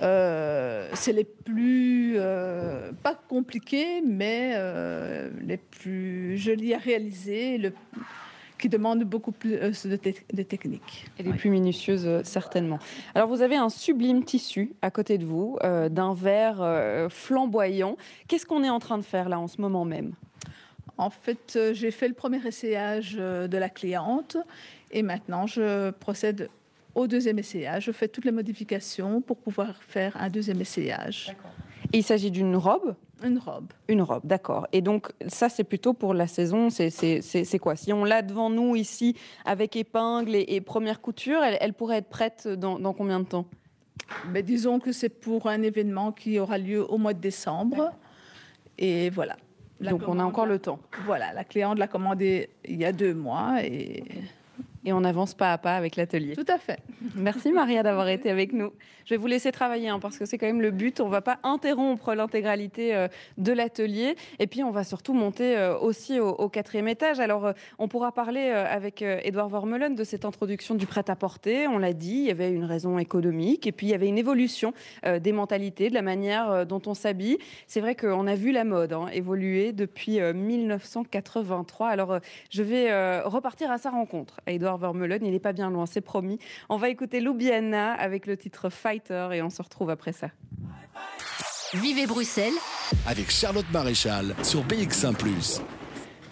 Euh, c'est les plus, euh, pas compliqués, mais euh, les plus jolis à réaliser, le, qui demandent beaucoup plus de, technique. Et les plus minutieuses, certainement. Alors, vous avez un sublime tissu à côté de vous, d'un verre flamboyant. Qu'est-ce qu'on est en train de faire là en ce moment même? En fait, j'ai fait le premier essayage de la cliente et maintenant je procède au deuxième essayage. Je fais toutes les modifications pour pouvoir faire un deuxième essayage. Et il s'agit d'une robe? Une robe. Une robe, d'accord. Et donc, ça, c'est plutôt pour la saison. C'est quoi? Si on l'a devant nous ici, avec épingle et, première couture, elle, pourrait être prête dans, combien de temps? Mais Disons que c'est pour un événement qui aura lieu au mois de décembre. Et voilà. donc, on a encore le temps. Voilà, la cliente l'a commandé il y a deux mois et et on avance pas à pas avec l'atelier. Tout à fait. Merci Maria d'avoir été avec nous. Je vais vous laisser travailler hein, parce que c'est quand même le but. On ne va pas interrompre l'intégralité euh, de l'atelier. Et puis on va surtout monter euh, aussi au, quatrième étage. Alors euh, on pourra parler avec Edouard Vormelen de cette introduction du prêt-à-porter. On l'a dit, il y avait une raison économique et puis il y avait une évolution des mentalités, de la manière dont on s'habille. C'est vrai qu'on a vu la mode hein, évoluer depuis 1983. Alors je vais repartir à sa rencontre. Edouard Vermeulen. Il n'est pas bien loin, c'est promis. On va écouter Loubiana avec le titre Fighter et on se retrouve après ça. Vivez Bruxelles avec Charlotte Maréchal sur BX1 ⁇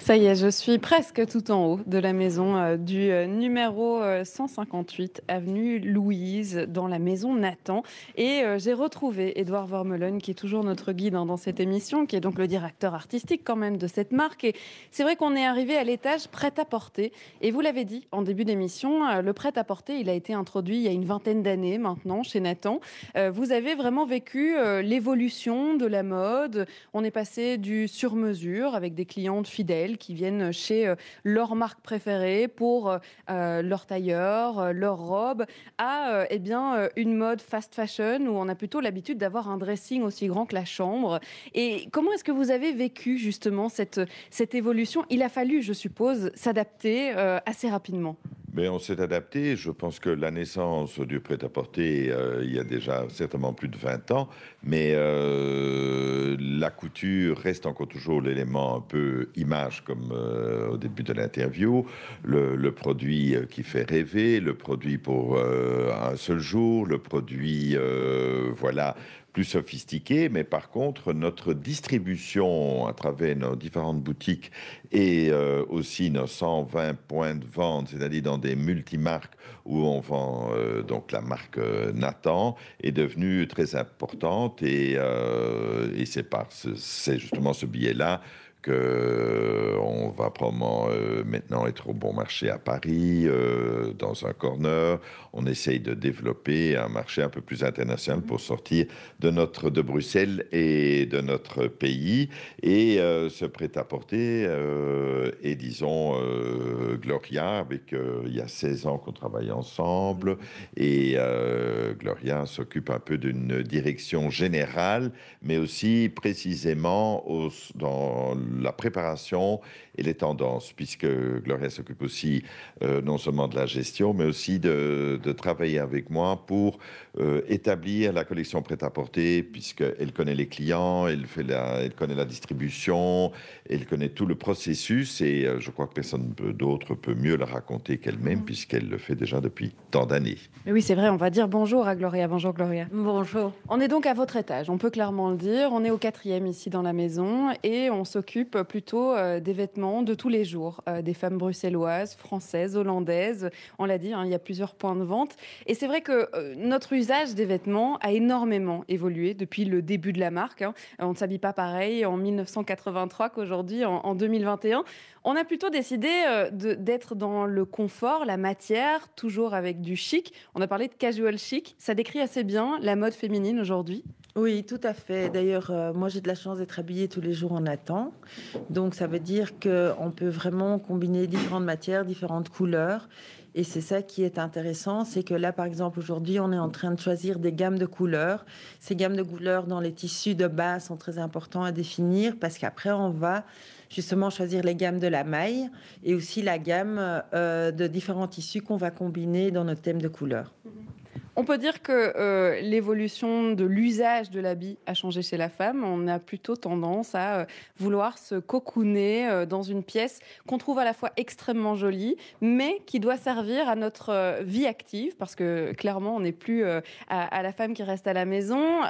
ça y est, je suis presque tout en haut de la maison euh, du euh, numéro 158 euh, avenue Louise dans la maison Nathan. Et j'ai retrouvé Édouard Vormelen qui est toujours notre guide hein, dans cette émission, qui est donc le directeur artistique quand même de cette marque. Et c'est vrai qu'on est arrivé à l'étage prêt à porter et vous l'avez dit en début d'émission, le prêt à porter, il a été introduit il y a une vingtaine d'années maintenant chez Nathan. Vous avez vraiment vécu l'évolution de la mode, on est passé du sur-mesure avec des clientes fidèles qui viennent chez euh, leur marque préférée pour euh, euh, leur tailleur, leur robe, à eh bien, une mode fast fashion où on a plutôt l'habitude d'avoir un dressing aussi grand que la chambre. Et comment est-ce que vous avez vécu justement cette, cette évolution? Il a fallu, je suppose, s'adapter assez rapidement. Mais on s'est adapté. Je pense que la naissance du prêt-à-porter, il y a déjà certainement plus de 20 ans, mais la couture reste encore toujours l'élément un peu image comme euh, au début de l'interview, le, produit euh, qui fait rêver, le produit pour euh, un seul jour, le produit, voilà, plus sophistiqué, mais par contre, notre distribution à travers nos différentes boutiques et aussi nos 120 points de vente, c'est-à-dire dans des multimarques où on vend donc la marque Nathan est devenue très importante et, et c'est justement ce billet-là que on va probablement euh, maintenant être au bon marché à Paris, euh, dans un corner. On essaye de développer un marché un peu plus international pour sortir de notre de Bruxelles et de notre pays et euh, ce prêt-à-porter et disons Gloria avec il y a 16 ans qu'on travaille ensemble et Gloria s'occupe un peu d'une direction générale mais aussi précisément au, dans la préparation et les tendances, puisque Gloria s'occupe aussi euh, non seulement de la gestion, mais aussi de, travailler avec moi pour euh, établir la collection prêt-à-porter, puisqu'elle connaît les clients, elle, fait la, elle connaît la distribution, elle connaît tout le processus, et euh, je crois que personne d'autre peut mieux le raconter qu'elle-même, mmh. puisqu'elle le fait déjà depuis tant d'années. Oui, c'est vrai, on va dire bonjour à Gloria. Bonjour Gloria. Bonjour. On est donc à votre étage, on peut clairement le dire. On est au quatrième ici dans la maison, et on s'occupe plutôt des vêtements de tous les jours, euh, des femmes bruxelloises, françaises, hollandaises. On l'a dit, hein, il y a plusieurs points de vente. Et c'est vrai que euh, notre usage des vêtements a énormément évolué depuis le début de la marque. Hein. On ne s'habille pas pareil en 1983 qu'aujourd'hui, en, 2021. On a plutôt décidé euh, d'être dans le confort, la matière, toujours avec du chic. On a parlé de casual chic. Ça décrit assez bien la mode féminine aujourd'hui. Oui, tout à fait. D'ailleurs, euh, moi, j'ai de la chance d'être habillée tous les jours en Nathan. Donc, ça veut dire qu'on peut vraiment combiner différentes matières, différentes couleurs. Et c'est ça qui est intéressant, c'est que là, par exemple, aujourd'hui, on est en train de choisir des gammes de couleurs. Ces gammes de couleurs dans les tissus de base sont très importants à définir parce qu'après, on va justement choisir les gammes de la maille et aussi la gamme euh, de différents tissus qu'on va combiner dans notre thème de couleurs. On peut dire que euh, l'évolution de l'usage de l'habit a changé chez la femme. On a plutôt tendance à euh, vouloir se cocooner euh, dans une pièce qu'on trouve à la fois extrêmement jolie, mais qui doit servir à notre vie active, parce que clairement, on n'est plus à, la femme qui reste à la maison.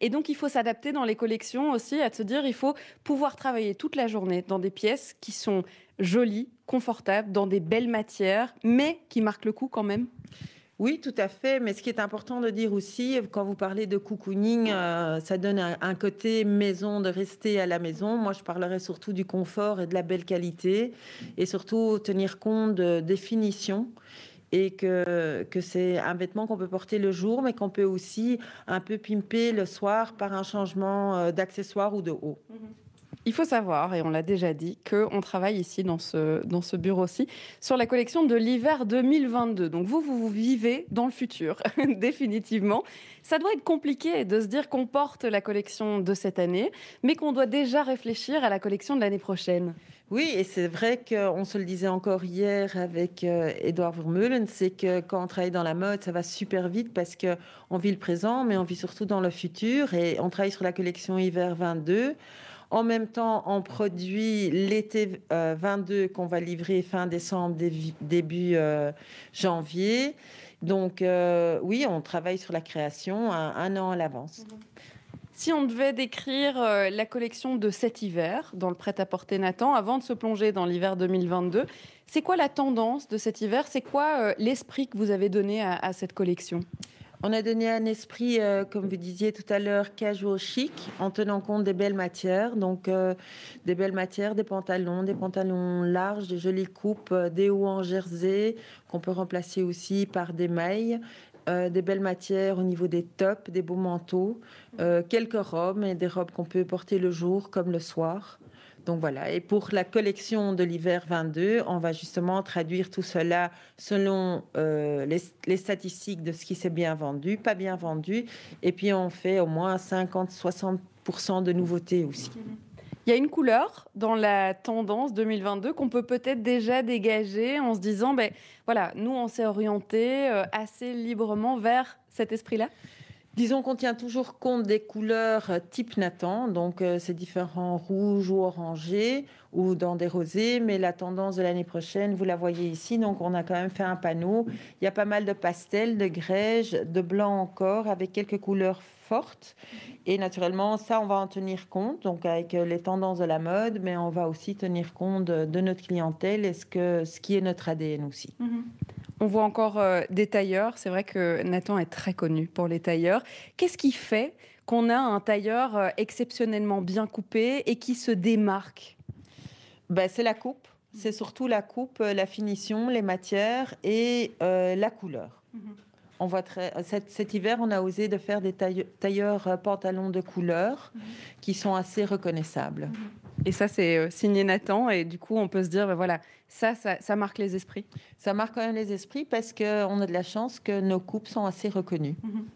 et donc, il faut s'adapter dans les collections aussi, à se dire, il faut pouvoir travailler toute la journée dans des pièces qui sont jolies, confortables, dans des belles matières, mais qui marquent le coup quand même. Oui, tout à fait. Mais ce qui est important de dire aussi, quand vous parlez de cocooning, euh, ça donne un, côté maison, de rester à la maison. Moi, je parlerai surtout du confort et de la belle qualité, et surtout tenir compte de définition et que, que c'est un vêtement qu'on peut porter le jour, mais qu'on peut aussi un peu pimper le soir par un changement euh, d'accessoire ou de haut. Mm-hmm. Il faut savoir, et on l'a déjà dit, qu'on travaille ici dans ce, bureau-ci sur la collection de l'hiver 2022. Donc vous, vous, vivez dans le futur, définitivement. Ça doit être compliqué de se dire qu'on porte la collection de cette année, mais qu'on doit déjà réfléchir à la collection de l'année prochaine. Oui, et c'est vrai qu'on se le disait encore hier avec Edouard euh, Vermeulen, c'est que quand on travaille dans la mode, ça va super vite parce qu'on vit le présent, mais on vit surtout dans le futur. Et on travaille sur la collection hiver 22. En même temps, on produit l'été 22 euh, qu'on va livrer fin décembre, début euh, janvier. Donc euh, oui, on travaille sur la création un, an à l'avance. Si on devait décrire la collection de cet hiver dans le prêt-à-porter Nathan, avant de se plonger dans l'hiver 2022, c'est quoi la tendance de cet hiver? C'est quoi l'esprit que vous avez donné à cette collection? On a donné un esprit, euh, comme vous disiez tout à l'heure, casual chic, en tenant compte des belles matières. Donc, euh, des belles matières, des pantalons, des pantalons larges, des jolies coupes, euh, des hauts en jersey, qu'on peut remplacer aussi par des mailles. des belles matières au niveau des tops, des beaux manteaux, quelques robes et des robes qu'on peut porter le jour comme le soir. Donc voilà, et pour la collection de l'hiver 22, on va justement traduire tout cela selon euh, les, statistiques de ce qui s'est bien vendu, pas bien vendu, et puis on fait au moins 50-60% de nouveautés aussi. Il y a une couleur dans la tendance 2022 qu'on peut peut-être déjà dégager en se disant, ben voilà, nous on s'est orienté euh, assez librement vers cet esprit-là? Disons qu'on tient toujours compte des couleurs type Nathan, donc c'est différents rouges ou orangés ou dans des rosés, mais la tendance de l'année prochaine, vous la voyez ici, donc on a quand même fait un panneau. Il y a pas mal de pastels, de grège, de blanc encore, avec quelques couleurs fortes. Et naturellement, ça, on va en tenir compte, donc avec les tendances de la mode, mais on va aussi tenir compte de, notre clientèle et ce, que, ce qui est notre ADN aussi. Mhm. On voit encore euh, des tailleurs. C'est vrai que Nathan est très connu pour les tailleurs. Qu'est-ce qui fait qu'on a un tailleur euh, exceptionnellement bien coupé et qui se démarque? Ben, C'est la coupe. C'est surtout la coupe, euh, la finition, les matières et la couleur. Mhm. On voit très, cet, hiver, on a osé de faire des tailleurs, pantalons de couleur mhm. qui sont assez reconnaissables. Mhm. Et ça, c'est signé Nathan. Et du coup, on peut se dire, ben voilà, ça, ça, marque les esprits. Ça marque quand même les esprits parce qu'on a de la chance que nos coupes sont assez reconnues. Mhm.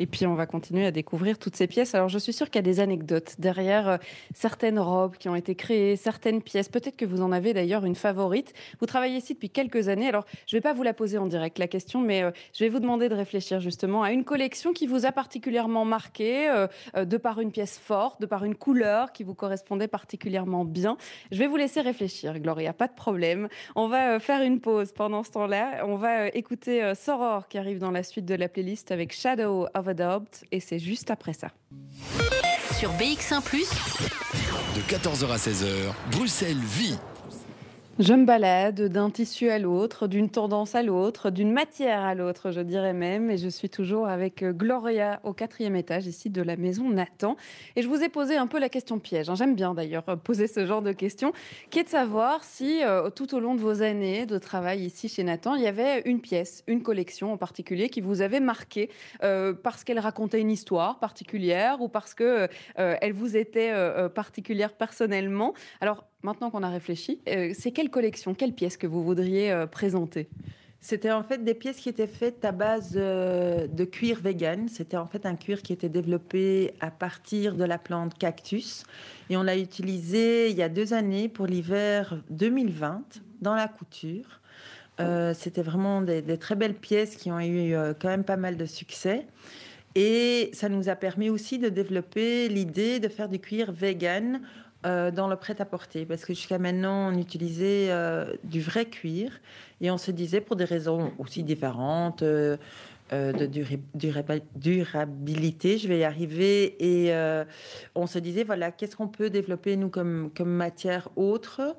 Et puis on va continuer à découvrir toutes ces pièces. Alors je suis sûre qu'il y a des anecdotes derrière euh, certaines robes qui ont été créées, certaines pièces. Peut-être que vous en avez d'ailleurs une favorite. Vous travaillez ici depuis quelques années. Alors je ne vais pas vous la poser en direct la question, mais euh, je vais vous demander de réfléchir justement à une collection qui vous a particulièrement marqué, euh, de par une pièce forte, de par une couleur qui vous correspondait particulièrement bien. Je vais vous laisser réfléchir, Gloria, pas de problème. On va faire une pause pendant ce temps-là. On va écouter Soror qui arrive dans la suite de la playlist avec Shadow of Adopt et c'est juste après ça. Sur BX1 ⁇ de 14h à 16h, Bruxelles vit je me balade d'un tissu à l'autre, d'une tendance à l'autre, d'une matière à l'autre, je dirais même. Et je suis toujours avec euh, Gloria au quatrième étage ici de la maison Nathan. Et je vous ai posé un peu la question piège. Hein. J'aime bien d'ailleurs euh, poser ce genre de questions, qui est de savoir si euh, tout au long de vos années de travail ici chez Nathan, il y avait une pièce, une collection en particulier qui vous avait marqué parce qu'elle racontait une histoire particulière ou parce que elle vous était particulière personnellement. Alors maintenant qu'on a réfléchi, euh, c'est quelle collection, quelle pièce que vous voudriez euh, présenter? C'était en fait des pièces qui étaient faites à base euh, de cuir vegan. C'était en fait un cuir qui était développé à partir de la plante cactus. Et on l'a utilisé il y a deux années pour l'hiver 2020 dans la couture. C'était vraiment des, des, très belles pièces qui ont eu quand même pas mal de succès. Et ça nous a permis aussi de développer l'idée de faire du cuir vegan euh, dans le prêt-à-porter, parce que jusqu'à maintenant, on utilisait euh, du vrai cuir, et on se disait, pour des raisons aussi différentes, euh, de durabilité, je vais y arriver, et on se disait, voilà, qu'est-ce qu'on peut développer, nous, comme, comme matière autre?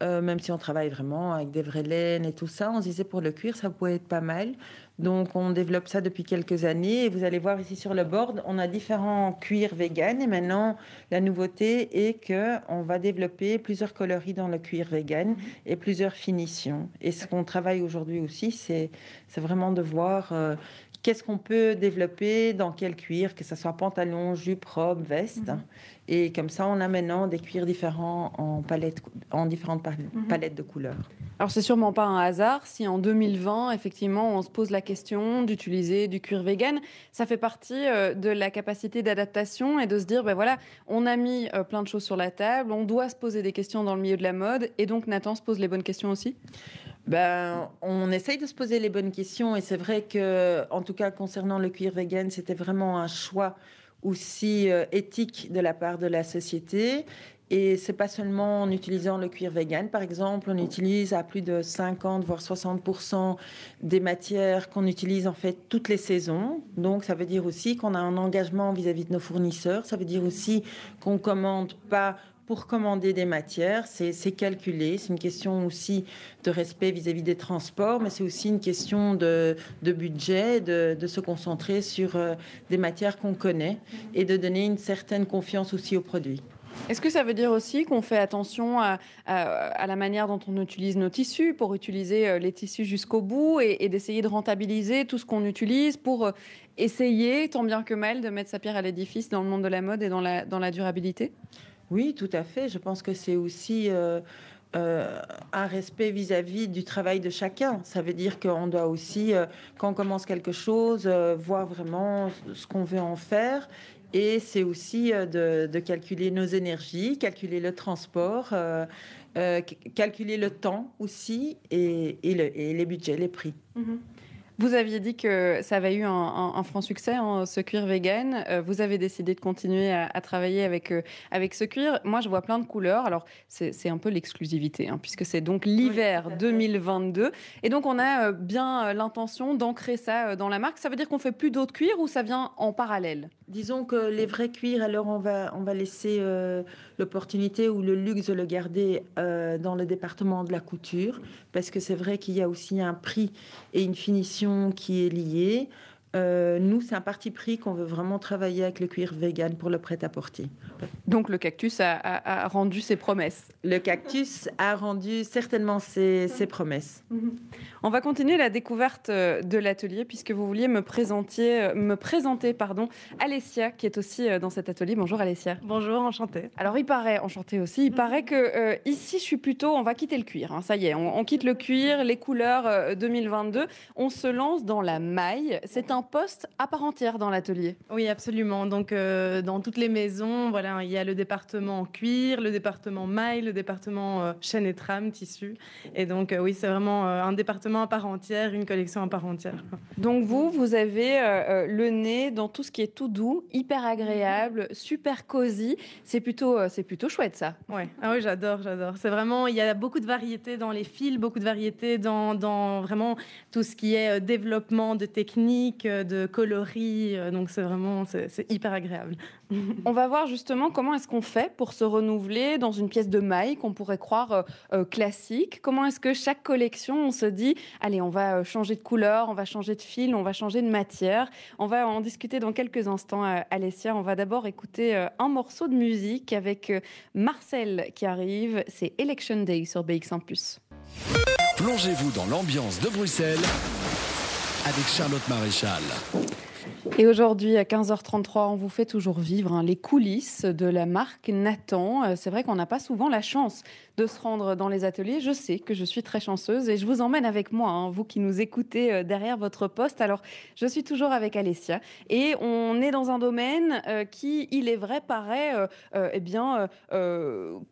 Même si on travaille vraiment avec des vraies laines et tout ça, on se disait pour le cuir, ça pourrait être pas mal. Donc, on développe ça depuis quelques années. Et vous allez voir ici sur le board, on a différents cuirs vegan. Et maintenant, la nouveauté est que on va développer plusieurs coloris dans le cuir vegan et plusieurs finitions. Et ce qu'on travaille aujourd'hui aussi, c'est vraiment de voir euh, qu'est-ce qu'on peut développer dans quel cuir, que ce soit pantalon, jupe, robe, veste. Mhm. Et comme ça, on a maintenant des cuirs différents en, palette, en différentes mhm. palettes de couleurs. Alors, c'est sûrement pas un hasard si en 2020, effectivement, on se pose la question d'utiliser du cuir vegan. Ça fait partie euh, de la capacité d'adaptation et de se dire, ben voilà, on a mis euh, plein de choses sur la table, on doit se poser des questions dans le milieu de la mode. Et donc, Nathan se pose les bonnes questions aussi? Ben, on essaye de se poser les bonnes questions et c'est vrai que, en tout cas, concernant le cuir vegan, c'était vraiment un choix aussi euh, éthique de la part de la société. Et c'est pas seulement en utilisant le cuir vegan, par exemple, on utilise à plus de 50 voire 60 des matières qu'on utilise en fait toutes les saisons. Donc ça veut dire aussi qu'on a un engagement vis-à-vis -vis de nos fournisseurs. Ça veut dire aussi qu'on commande pas pour commander des matières, c'est calculé. C'est une question aussi de respect vis-à-vis des transports, mais c'est aussi une question de, budget, de, se concentrer sur euh, des matières qu'on connaît et de donner une certaine confiance aussi aux produits. Est-ce que ça veut dire aussi qu'on fait attention à, la manière dont on utilise nos tissus pour utiliser euh, les tissus jusqu'au bout et, d'essayer de rentabiliser tout ce qu'on utilise pour euh, essayer, tant bien que mal, de mettre sa pierre à l'édifice dans le monde de la mode et dans la, dans la durabilité? Oui, tout à fait. Je pense que c'est aussi euh, euh, un respect vis-à-vis du travail de chacun. Ça veut dire qu'on doit aussi, euh, quand on commence quelque chose, voir vraiment ce qu'on veut en faire. Et c'est aussi de, calculer nos énergies, calculer le transport, calculer le temps aussi et, les budgets, les prix. Mm-hmm. Vous aviez dit que ça avait eu un, franc succès, hein, ce cuir vegan. Euh, vous avez décidé de continuer à, travailler avec, euh, avec ce cuir. Moi, je vois plein de couleurs. Alors, c'est un peu l'exclusivité, hein, puisque c'est donc l'hiver 2022. Et donc, on a euh, bien l'intention d'ancrer ça dans la marque. Ça veut dire qu'on fait plus d'autres cuirs ou ça vient en parallèle? Disons que les vrais cuirs, alors on va, on va laisser l'opportunité ou le luxe de le garder dans le département de la couture, parce que c'est vrai qu'il y a aussi un prix et une finition qui est liée. Euh, nous, c'est un parti pris qu'on veut vraiment travailler avec le cuir vegan pour le prêt-à-porter. Donc le cactus a, rendu ses promesses. Le cactus a rendu certainement ses, promesses. Mhm. On va continuer la découverte euh, de l'atelier puisque vous vouliez me présenter, euh, me présenter pardon, Alessia qui est aussi dans cet atelier. Bonjour Alessia. Bonjour, enchantée. Alors il paraît, enchanté aussi, il paraît que ici je suis plutôt, on va quitter le cuir. Hein. ça y est, on, on, quitte le cuir, les couleurs 2022. On se lance dans la maille. C'est un poste à part entière dans l'atelier. Oui, absolument. Donc, euh, dans toutes les maisons, voilà, il y a le département cuir, le département maille, le département euh, chaîne et trame, tissu. Et donc, euh, oui, c'est vraiment un département à part entière, une collection à part entière. Donc, vous, vous avez le nez dans tout ce qui est tout doux, hyper agréable, super cosy. C'est plutôt, c'est plutôt chouette, ça. Ouais. Ah oui, j'adore, j'adore. C'est vraiment, il y a beaucoup de variétés dans les fils, beaucoup de variétés dans, dans vraiment tout ce qui est développement de techniques, de coloris. Euh, donc c'est vraiment c'est hyper agréable. On va voir justement comment est-ce qu'on fait pour se renouveler dans une pièce de maille qu'on pourrait croire euh, euh, classique. Comment est-ce que chaque collection, on se dit, allez, on va changer de couleur, on va changer de fil, on va changer de matière. On va en discuter dans quelques instants, Alessia. On va d'abord écouter un morceau de musique avec Marcel qui arrive. C'est Election Day sur BX1 Plongez-vous dans l'ambiance de Bruxelles avec Charlotte Maréchal. Et aujourd'hui, à 15h33, on vous fait toujours vivre hein, les coulisses de la marque Nathan. Euh, c'est vrai qu'on n'a pas souvent la chance de se rendre dans les ateliers. Je sais que je suis très chanceuse et je vous emmène avec moi, hein, vous qui nous écoutez euh, derrière votre poste. Alors, je suis toujours avec Alessia et on est dans un domaine euh, qui, il est vrai, paraît euh, eh bien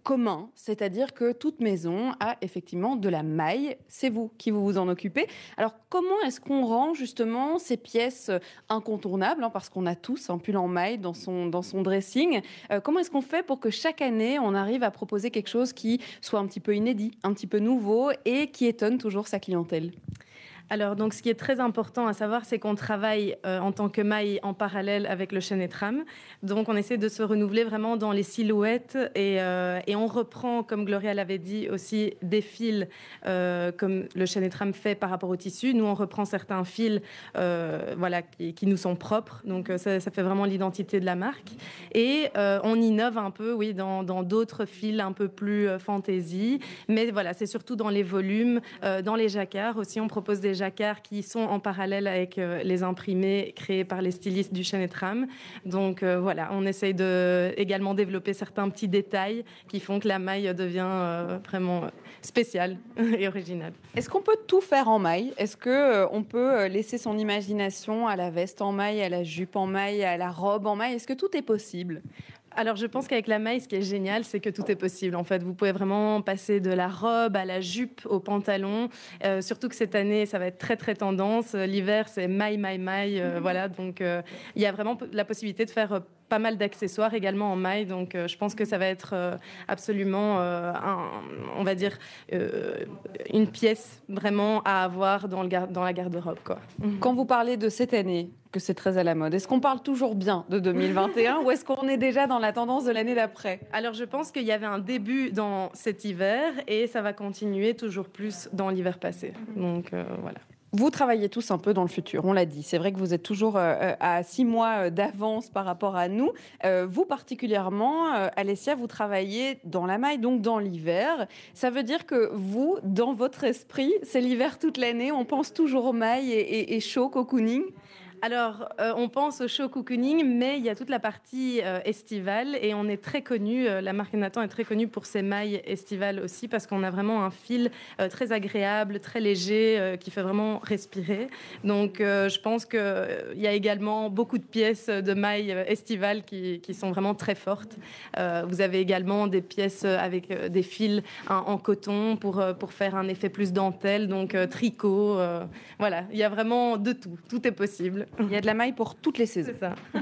commun, c'est-à-dire que toute maison a effectivement de la maille. C'est vous qui vous, vous en occupez. Alors, comment est-ce qu'on rend justement ces pièces incontournables, hein, parce qu'on a tous un pull en maille dans son, dans son dressing. comment est-ce qu'on fait pour que chaque année, on arrive à proposer quelque chose qui soit un petit peu inédit, un petit peu nouveau et qui étonne toujours sa clientèle? Alors, donc, ce qui est très important à savoir, c'est qu'on travaille euh, en tant que maille en parallèle avec le chaîne et trame. Donc, on essaie de se renouveler vraiment dans les silhouettes et, euh, on reprend, comme Gloria l'avait dit, aussi des fils euh, comme le chaîne et trame fait par rapport au tissu. Nous, on reprend certains fils voilà, qui, nous sont propres. Donc, ça, fait vraiment l'identité de la marque. Et on innove un peu, oui, dans d'autres fils un peu plus fantaisie. Mais voilà, c'est surtout dans les volumes, dans les jacquards aussi. On propose des jacquards qui sont en parallèle avec euh, les imprimés créés par les stylistes du Chêne et Tram. Donc euh, voilà, on essaye de également développer certains petits détails qui font que la maille devient euh, vraiment spéciale et originale. Est-ce qu'on peut tout faire en maille? Est-ce que on peut laisser son imagination à la veste en maille, à la jupe en maille, à la robe en maille? Est-ce que tout est possible? Alors, je pense qu'avec la maille, ce qui est génial, c'est que tout est possible. En fait, vous pouvez vraiment passer de la robe à la jupe, au pantalon. Euh, surtout que cette année, ça va être très, très tendance. L'hiver, c'est maille, maille, maille. Euh, voilà. Donc, euh, il y a vraiment la possibilité de faire pas mal d'accessoires également en maille. Donc, euh, je pense que ça va être euh, absolument, euh, on va dire, une pièce vraiment à avoir dans, le dans la garde-robe. Quoi. Mhm. Quand vous parlez de cette année, que c'est très à la mode, est-ce qu'on parle toujours bien de 2021 ou est-ce qu'on est déjà dans la tendance de l'année d'après? Alors, je pense qu'il y avait un début dans cet hiver et ça va continuer toujours plus dans l'hiver passé. Donc, voilà. Vous travaillez tous un peu dans le futur, on l'a dit. C'est vrai que vous êtes toujours euh, euh, à six mois euh, d'avance par rapport à nous. vous particulièrement, Alessia, vous travaillez dans la maille, donc dans l'hiver. Ça veut dire que vous, dans votre esprit, c'est l'hiver toute l'année, on pense toujours aux mailles et, et chaud, cocooning? Alors, euh, on pense au show cocooning, mais il y a toute la partie euh, estivale et on est très connu, euh, la marque Nathan est très connue pour ses mailles estivales aussi parce qu'on a vraiment un fil très agréable, très léger, qui fait vraiment respirer. Donc, je pense qu'il y a également beaucoup de pièces de mailles estivales qui, sont vraiment très fortes. vous avez également des pièces avec des fils en coton pour, pour faire un effet plus dentelle, donc tricot. voilà, il y a vraiment de tout. Tout est possible. Il y a de la maille pour toutes les saisons. Ça.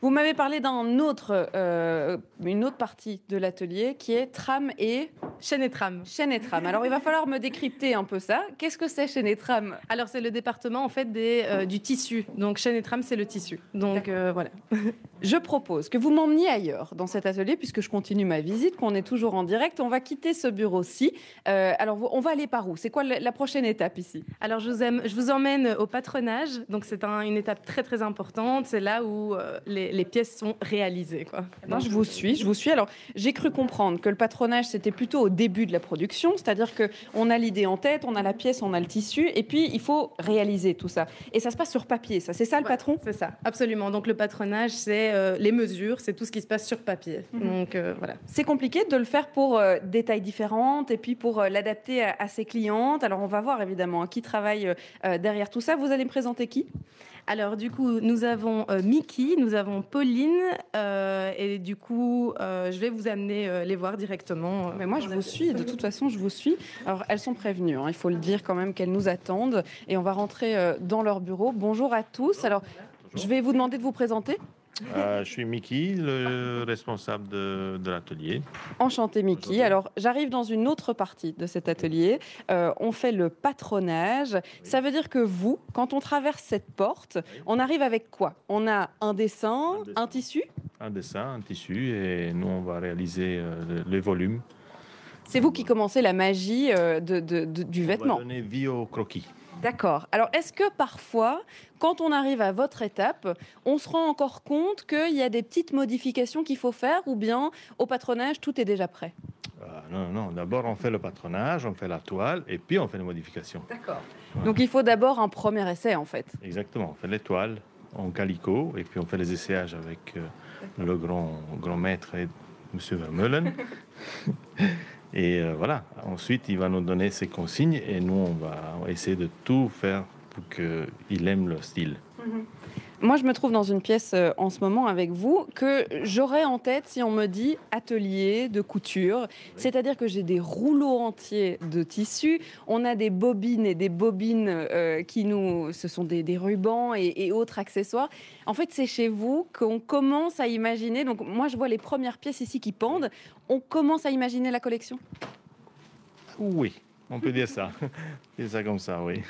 Vous m'avez parlé d'un autre, euh, une autre partie de l'atelier qui est tram et chaîne et tram. Chaîne et tram. Alors il va falloir me décrypter un peu ça. Qu'est-ce que c'est chaîne et tram? Alors c'est le département en fait des, euh, du tissu. Donc chaîne et tram c'est le tissu. Donc euh, voilà. je propose que vous m'emmeniez ailleurs dans cet atelier puisque je continue ma visite, qu'on est toujours en direct. On va quitter ce bureau-ci. alors on va aller par où? C'est quoi la prochaine étape ici? Alors je vous, aime, je vous emmène au patronage. Donc c'est un, une étape très très importante. C'est là où euh, les, pièces sont réalisées. Quoi. je vous suis, je vous suis. Alors j'ai cru comprendre que le patronage c'était plutôt au début de la production, c'est-à-dire que on a l'idée en tête, on a la pièce, on a le tissu, et puis il faut réaliser tout ça. Et ça se passe sur papier, ça. C'est ça le patron? C'est ça, absolument. Donc le patronage, c'est euh, les mesures, c'est tout ce qui se passe sur papier. Mhm. Donc euh, voilà. C'est compliqué de le faire pour des tailles différentes et puis pour l'adapter à, à, ses clientes. Alors on va voir évidemment hein, qui travaille derrière tout ça. Vous allez me présenter qui? Alors du coup, nous avons euh, Mickey, nous avons Pauline, euh, et du coup, euh, je vais vous amener les voir directement. Mais moi, je vous suis, de toute façon, je vous suis. Alors, elles sont prévenues, hein, il faut le dire quand même qu'elles nous attendent, et on va rentrer dans leur bureau. Bonjour à tous. Alors, je vais vous demander de vous présenter. Euh, je suis Mickey, le responsable de, l'atelier. Enchanté Mickey. Alors j'arrive dans une autre partie de cet atelier. Euh, on fait le patronage. Ça veut dire que vous, quand on traverse cette porte, on arrive avec quoi? On a un dessin, un, tissu? Un dessin, un tissu, et nous on va réaliser euh, les volumes. C'est vous qui commencez la magie du vêtement. On va donner vie au croquis. D'accord. Alors, est-ce que parfois, quand on arrive à votre étape, on se rend encore compte qu'il y a des petites modifications qu'il faut faire ou bien au patronage, tout est déjà prêt? Ah, Non, non. D'abord, on fait le patronage, on fait la toile et puis on fait les modifications. D'accord. Donc, il faut d'abord un premier essai, en fait. Exactement. On fait les toiles en calico et puis on fait les essayages avec euh, le grand, grand maître et M. Vermeulen. Et euh, voilà, ensuite, il va nous donner ses consignes et nous, on va essayer de tout faire pour qu'il aime le style. Mhm. Moi, je me trouve dans une pièce euh, en ce moment avec vous que j'aurais en tête si on me dit atelier de couture. C'est-à-dire que j'ai des rouleaux entiers de tissu. On a des bobines et des bobines euh, qui nous. Ce sont des, rubans et, autres accessoires. En fait, c'est chez vous qu'on commence à imaginer. Donc, moi, je vois les premières pièces ici qui pendent. On commence à imaginer la collection? Oui, on peut dire ça. C'est ça comme ça, oui.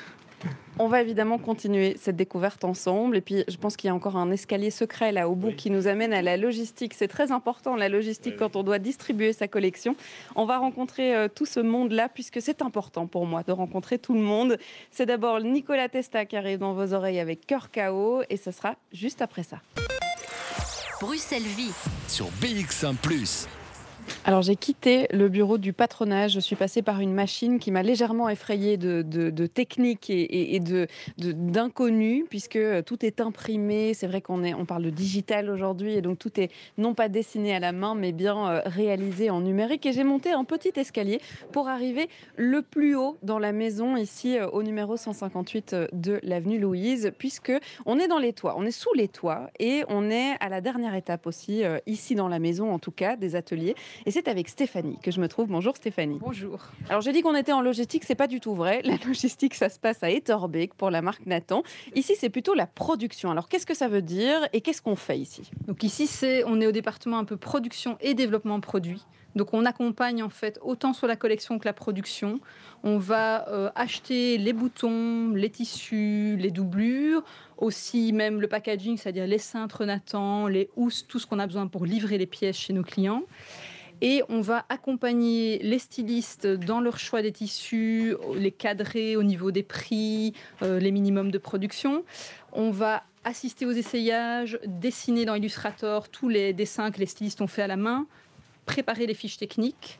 On va évidemment continuer cette découverte ensemble. Et puis, je pense qu'il y a encore un escalier secret là au bout qui nous amène à la logistique. C'est très important, la logistique, quand on doit distribuer sa collection. On va rencontrer euh, tout ce monde-là, puisque c'est important pour moi de rencontrer tout le monde. C'est d'abord Nicolas Testa qui arrive dans vos oreilles avec Cœur KO. Et ce sera juste après ça. Bruxelles Vie sur BX1 ⁇ alors j'ai quitté le bureau du patronage, je suis passée par une machine qui m'a légèrement effrayée de, de, technique et, de d'inconnu, puisque euh, tout est imprimé. C'est vrai qu'on on parle de digital aujourd'hui, et donc tout est non pas dessiné à la main, mais bien euh, réalisé en numérique. Et j'ai monté un petit escalier pour arriver le plus haut dans la maison, ici euh, au numéro 158 de l'avenue Louise, puisque on est dans les toits, on est sous les toits, et on est à la dernière étape aussi, ici dans la maison en tout cas, des ateliers. Et c'est avec Stéphanie que je me trouve. Bonjour Stéphanie. Bonjour. Alors j'ai dit qu'on était en logistique, c'est pas du tout vrai. La logistique, ça se passe à Etterbeek pour la marque Nathan. Ici, c'est plutôt la production. Alors qu'est-ce que ça veut dire et qu'est-ce qu'on fait ici? Donc ici, c'est on est au département un peu production et développement produit. Donc on accompagne en fait autant sur la collection que la production. On va euh, acheter les boutons, les tissus, les doublures, aussi même le packaging, c'est-à-dire les cintres Nathan, les housses, tout ce qu'on a besoin pour livrer les pièces chez nos clients. Et on va accompagner les stylistes dans leur choix des tissus, les cadrer au niveau des prix, euh, les minimums de production. On va assister aux essayages, dessiner dans Illustrator tous les dessins que les stylistes ont fait à la main, préparer les fiches techniques.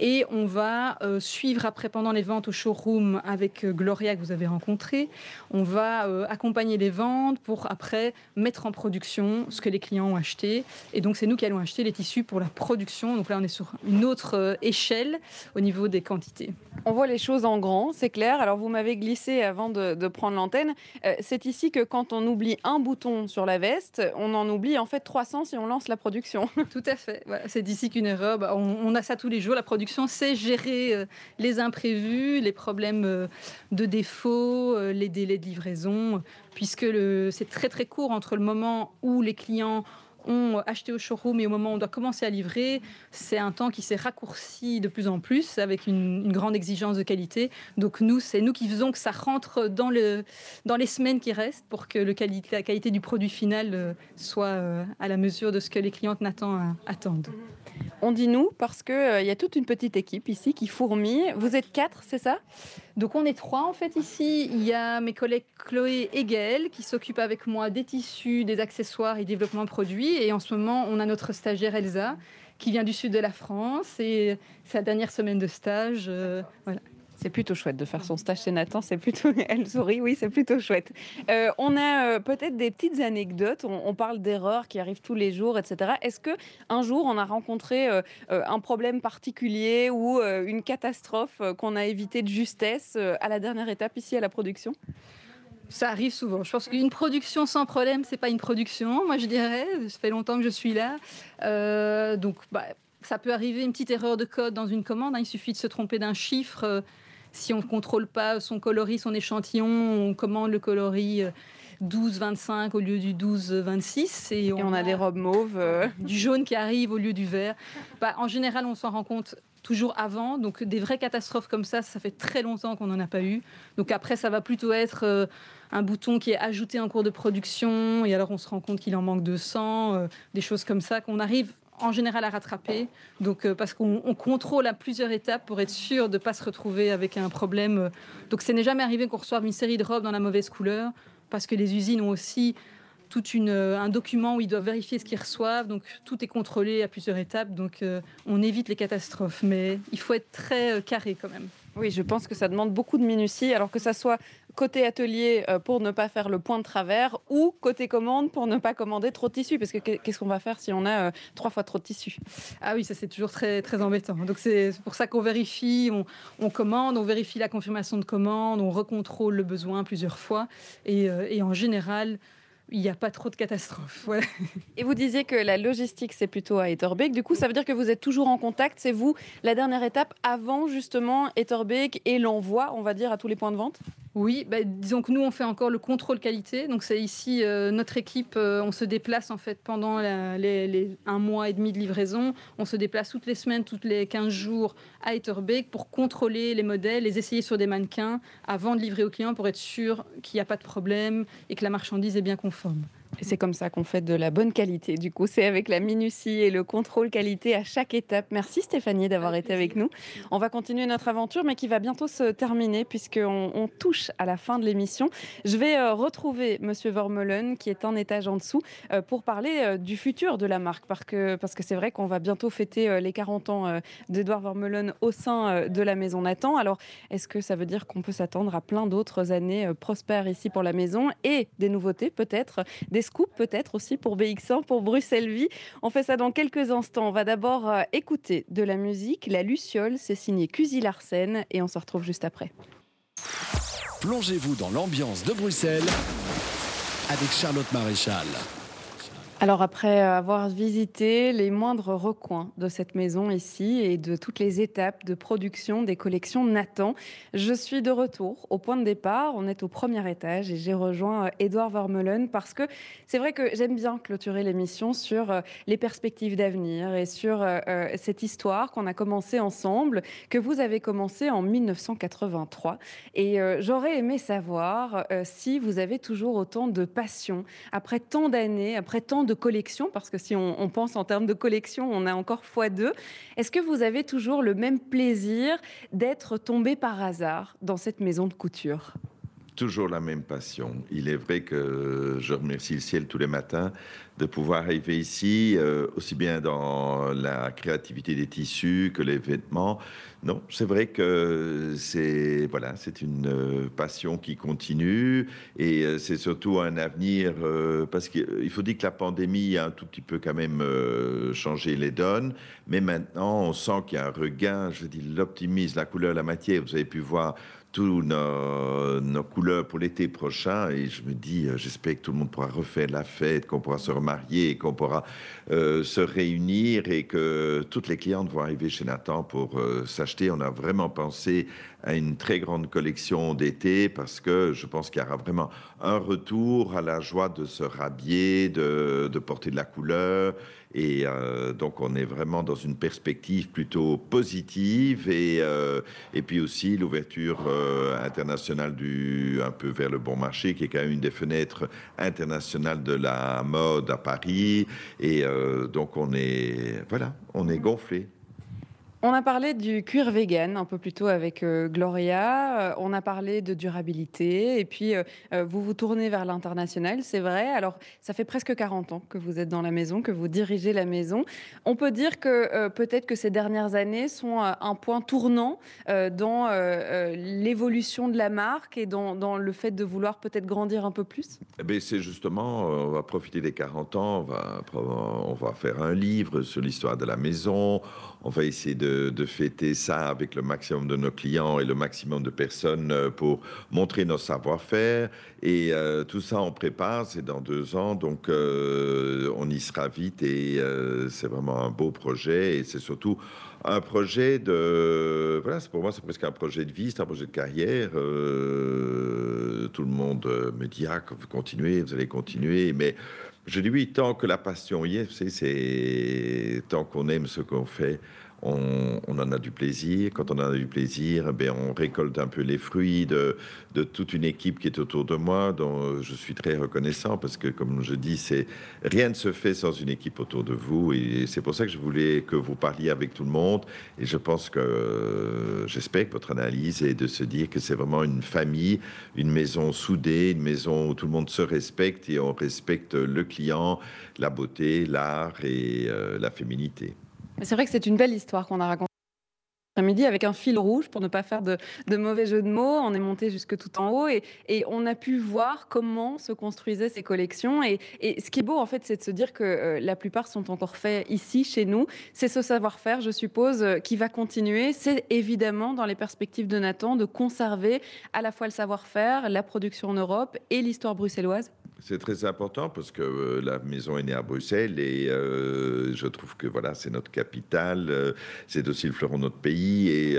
Et on va euh, suivre après pendant les ventes au showroom avec euh, Gloria que vous avez rencontré. On va euh, accompagner les ventes pour après mettre en production ce que les clients ont acheté. Et donc c'est nous qui allons acheter les tissus pour la production. Donc là on est sur une autre échelle au niveau des quantités. On voit les choses en grand, c'est clair. Alors vous m'avez glissé avant de, de prendre l'antenne. c'est ici que quand on oublie un bouton sur la veste, on en oublie en fait 300 si on lance la production. Tout à fait. c'est d'ici qu'une erreur. Bah, on, on, a ça tous les jours. La production c'est gérer euh, les imprévus, les problèmes euh, de défaut, euh, les délais de livraison, puisque c'est très très court entre le moment où les clients ont acheté au showroom et au moment où on doit commencer à livrer, c'est un temps qui s'est raccourci de plus en plus avec une, grande exigence de qualité. Donc nous, c'est nous qui faisons que ça rentre dans, le, dans les semaines qui restent pour que la qualité du produit final soit à la mesure de ce que les clientes attendent. On dit nous parce qu'il euh, y a toute une petite équipe ici qui fourmille. Vous êtes quatre, c'est ça? Donc on est trois en fait ici. Il y a mes collègues Chloé et Gaëlle qui s'occupent avec moi des tissus, des accessoires et développement de produits. Et en ce moment, on a notre stagiaire Elsa qui vient du sud de la France et sa dernière semaine de stage. Euh, voilà. C'est plutôt chouette de faire son stage chez Nathan. C'est plutôt, elle sourit, oui, c'est plutôt chouette. Euh, on a euh, peut-être des petites anecdotes. On, parle d'erreurs qui arrivent tous les jours, etc. Est-ce que un jour on a rencontré euh, un problème particulier ou une catastrophe qu'on a évité de justesse à la dernière étape ici à la production? Ça arrive souvent. Je pense qu'une production sans problème, c'est pas une production. Moi, je dirais. Ça fait longtemps que je suis là, donc bah, ça peut arriver une petite erreur de code dans une commande. Hein. Il suffit de se tromper d'un chiffre si on ne contrôle pas son coloris, son échantillon, on commande le coloris 12-25 euh, au lieu du 12-26. Et, on, a, des robes mauves. Euh. Du jaune qui arrive au lieu du vert. Bah, en général, on s'en rend compte toujours avant. Donc des vraies catastrophes comme ça, ça fait très longtemps qu'on n'en a pas eu. Donc après, ça va plutôt être euh, un bouton qui est ajouté en cours de production, et alors on se rend compte qu'il en manque 200, des choses comme ça qu'on arrive en général à rattraper. Donc, euh, parce qu'on contrôle à plusieurs étapes pour être sûr de ne pas se retrouver avec un problème. Donc, ce n'est jamais arrivé qu'on reçoive une série de robes dans la mauvaise couleur, parce que les usines ont aussi tout euh, un document où ils doivent vérifier ce qu'ils reçoivent. Donc, tout est contrôlé à plusieurs étapes. Donc, euh, on évite les catastrophes. Mais il faut être très carré quand même. Oui, je pense que ça demande beaucoup de minutie, alors que ça soit côté atelier euh, pour ne pas faire le point de travers ou côté commande pour ne pas commander trop de tissu. Parce que qu'est-ce qu'on va faire si on a euh, trois fois trop de tissu Ah oui, ça c'est toujours très, très embêtant. Donc c'est pour ça qu'on vérifie, on, commande, on vérifie la confirmation de commande, on recontrôle le besoin plusieurs fois. Et, euh, et en général, il n'y a pas trop de catastrophes. Et vous disiez que la logistique, c'est plutôt à Etterbeek. Du coup, ça veut dire que vous êtes toujours en contact. C'est vous la dernière étape avant justement Etterbeek et l'envoi, on va dire, à tous les points de vente? Oui, bah, disons que nous, on fait encore le contrôle qualité. Donc, c'est ici, euh, notre équipe, euh, on se déplace en fait pendant un mois et demi de livraison. On se déplace toutes les semaines, toutes les 15 jours à Etterbeek pour contrôler les modèles, les essayer sur des mannequins avant de livrer au client pour être sûr qu'il n'y a pas de problème et que la marchandise est bien conforme. C'est comme ça qu'on fait de la bonne qualité. Du coup, c'est avec la minutie et le contrôle qualité à chaque étape. Merci Stéphanie d'avoir été avec nous. On va continuer notre aventure, mais qui va bientôt se terminer puisqu'on on touche à la fin de l'émission. Je vais euh, retrouver Monsieur Vermeulen qui est un étage en dessous euh, pour parler euh, du futur de la marque parce que parce que c'est vrai qu'on va bientôt fêter les 40 ans d'Edouard Vermeulen au sein de la maison Nathan. Alors, est-ce que ça veut dire qu'on peut s'attendre à plein d'autres années prospères ici pour la maison et des nouveautés peut-être, des scoop peut-être aussi pour BX1, pour Bruxelles Vie. On fait ça dans quelques instants. On va d'abord euh, écouter de la musique. La Luciole, c'est signé Cusi Larsen et on se retrouve juste après. Plongez-vous dans l'ambiance de Bruxelles avec Charlotte Maréchal. Alors après avoir visité les moindres recoins de cette maison ici et de toutes les étapes de production des collections Nathan, je suis de retour au point de départ. On est au premier étage et j'ai rejoint Edouard Vermeulen parce que c'est vrai que j'aime bien clôturer l'émission sur euh, les perspectives d'avenir et sur euh, euh, cette histoire qu'on a commencé ensemble, que vous avez commencé en 1983. Et j'aurais aimé savoir si vous avez toujours autant de passion après tant d'années, après tant de collection, parce que si on, pense en termes de collection, on a encore fois deux. Est-ce que vous avez toujours le même plaisir d'être tombé par hasard dans cette maison de couture? Toujours la même passion. Il est vrai que je remercie le ciel tous les matins de pouvoir arriver ici, euh, aussi bien dans la créativité des tissus que les vêtements. Non, c'est vrai que c'est voilà, c'est une euh, passion qui continue et euh, c'est surtout un avenir parce qu'il faut dire que la pandémie a un tout petit peu quand même changé les donnes, mais maintenant on sent qu'il y a un regain. Je dis l'optimisme, la couleur, la matière. Vous avez pu voir nos, couleurs pour l'été prochain. Et je me dis, euh, j'espère que tout le monde pourra refaire la fête, qu'on pourra se remarier, qu'on pourra euh, se réunir et que toutes les clientes vont arriver chez Nathan pour euh, s'acheter. On a vraiment pensé à une très grande collection d'été parce que je pense qu'il y aura vraiment un retour à la joie de se rhabiller, de porter de la couleur et euh, donc, on est vraiment dans une perspective plutôt positive. Et, euh, et puis aussi l'ouverture euh, internationale du, un peu vers le bon marché, qui est quand même une des fenêtres internationales de la mode à Paris. Et donc, on est, voilà, on est gonflé. On a parlé du cuir vegan un peu plus tôt avec euh, Gloria. Euh, on a parlé de durabilité. Et puis, euh, vous vous tournez vers l'international, c'est vrai. Alors, ça fait presque 40 ans que vous êtes dans la maison, que vous dirigez la maison. On peut dire que peut-être que ces dernières années sont un point tournant dans l'évolution de la marque et dans, le fait de vouloir peut-être grandir un peu plus? Eh C'est justement, on va profiter des 40 ans, on va faire un livre sur l'histoire de la maison. On va essayer de fêter ça avec le maximum de nos clients et le maximum de personnes euh, pour montrer nos savoir-faire. Et euh, tout ça, on prépare, c'est dans deux ans, donc euh, on y sera vite et c'est vraiment un beau projet. Et c'est surtout un projet de voilà pour moi c'est presque un projet de vie c'est un projet de carrière. Tout le monde me dit ah vous continuez vous allez continuer. Mais je dis oui tant que la passion y est c'est tant qu'on aime ce qu'on fait on, en a du plaisir. Quand on en a du plaisir, ben, on récolte un peu les fruits de, toute une équipe qui est autour de moi, dont je suis très reconnaissant parce que, comme je dis, c'est rien ne se fait sans une équipe autour de vous. Et c'est pour ça que je voulais que vous parliez avec tout le monde. Et je pense que j'espère que votre analyse est de se dire que c'est vraiment une famille, une maison soudée, une maison où tout le monde se respecte et on respecte le client, la beauté, l'art et euh, la féminité. C'est vrai que c'est une belle histoire qu'on a racontée midi avec un fil rouge pour ne pas faire de, mauvais jeux de mots. On est monté jusque tout en haut et, on a pu voir comment se construisaient ces collections. Et, ce qui est beau, en fait, c'est de se dire que euh, la plupart sont encore faits ici, chez nous. C'est ce savoir-faire, je suppose, euh, qui va continuer. C'est évidemment dans les perspectives de Nathan de conserver à la fois le savoir-faire, la production en Europe et l'histoire bruxelloise. C'est très important parce que euh, la maison est née à Bruxelles et euh, je trouve que voilà, c'est notre capitale, euh, c'est aussi le fleuron de notre pays et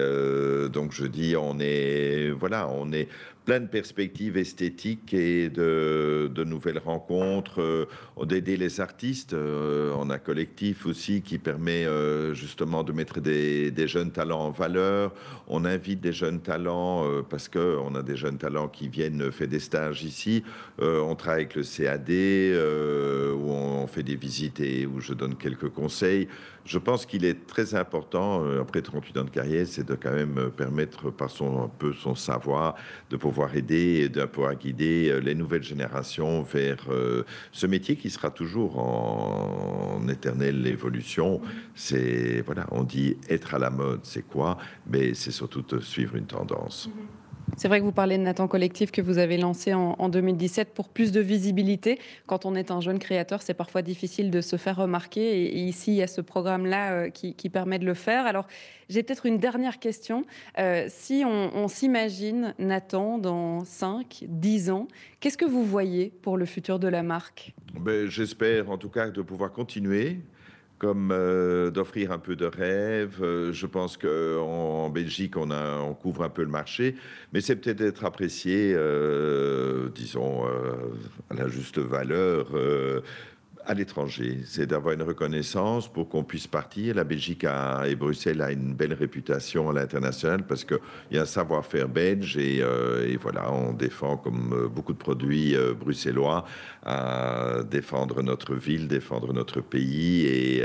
donc je dis on est voilà, on est plein de perspectives esthétiques et de, nouvelles rencontres, euh, d'aider les artistes. Euh, on a un collectif aussi qui permet euh, justement de mettre des, jeunes talents en valeur. On invite des jeunes talents parce que on a des jeunes talents qui viennent faire des stages ici. on travaille avec le CAD où on fait des visites et où je donne quelques conseils je pense qu'il est très important, euh, après 38 ans de carrière, c'est de quand même euh, permettre par son, un peu son savoir, de pouvoir aider, de pouvoir guider euh, les nouvelles générations vers ce métier qui sera toujours en, éternelle évolution. C'est, voilà, on dit être à la mode, c'est quoi? Mais c'est surtout de suivre une tendance. Mm-hmm. C'est vrai que vous parlez de Nathan Collectif que vous avez lancé en, 2017 pour plus de visibilité. Quand on est un jeune créateur, c'est parfois difficile de se faire remarquer. Et, ici, il y a ce programme-là euh, qui, permet de le faire. Alors, j'ai peut-être une dernière question. Euh, si on, s'imagine Nathan dans 5, 10 ans, qu'est-ce que vous voyez pour le futur de la marque? Ben, J'espère en tout cas de pouvoir continuer comme euh, d'offrir un peu de rêve. Euh, je pense qu'en Belgique, on, couvre un peu le marché, mais c'est peut-être être apprécié, euh, disons, à la juste valeur à l'étranger, c'est d'avoir une reconnaissance pour qu'on puisse partir. La Belgique et Bruxelles a une belle réputation à l'international parce qu'il y a un savoir-faire belge et, euh, voilà, on défend comme euh, beaucoup de produits euh, bruxellois à défendre notre ville, défendre notre pays et,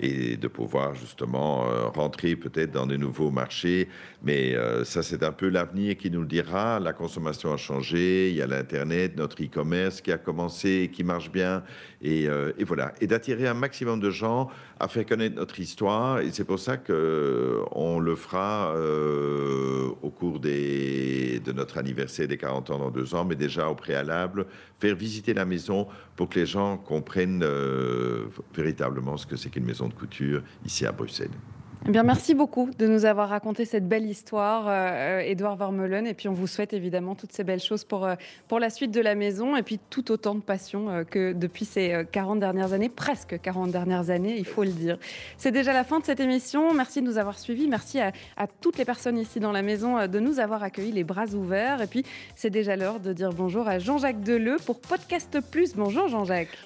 et de pouvoir justement rentrer peut-être dans de nouveaux marchés. Mais ça, c'est un peu l'avenir qui nous le dira. La consommation a changé, il y a l'Internet, notre e-commerce qui a commencé et qui marche bien. Et, euh, et voilà, et d'attirer un maximum de gens à faire connaître notre histoire. Et c'est pour ça que on le fera euh, au cours de notre anniversaire des 40 ans dans deux ans, mais déjà au préalable, faire visiter la maison pour que les gens comprennent euh, véritablement ce que c'est qu'une maison de couture ici à Bruxelles. Eh bien, merci beaucoup de nous avoir raconté cette belle histoire, euh, Edouard Vermeulen. Et puis, on vous souhaite évidemment toutes ces belles choses pour, euh, pour la suite de la maison et puis tout autant de passion euh, que depuis ces 40 dernières années, presque 40 dernières années, il faut le dire. C'est déjà la fin de cette émission. Merci de nous avoir suivis. Merci à, à toutes les personnes ici dans la maison de nous avoir accueillis les bras ouverts. Et puis, c'est déjà l'heure de dire bonjour à Jean-Jacques Deleu pour Podcast Plus. Bonjour, Jean-Jacques.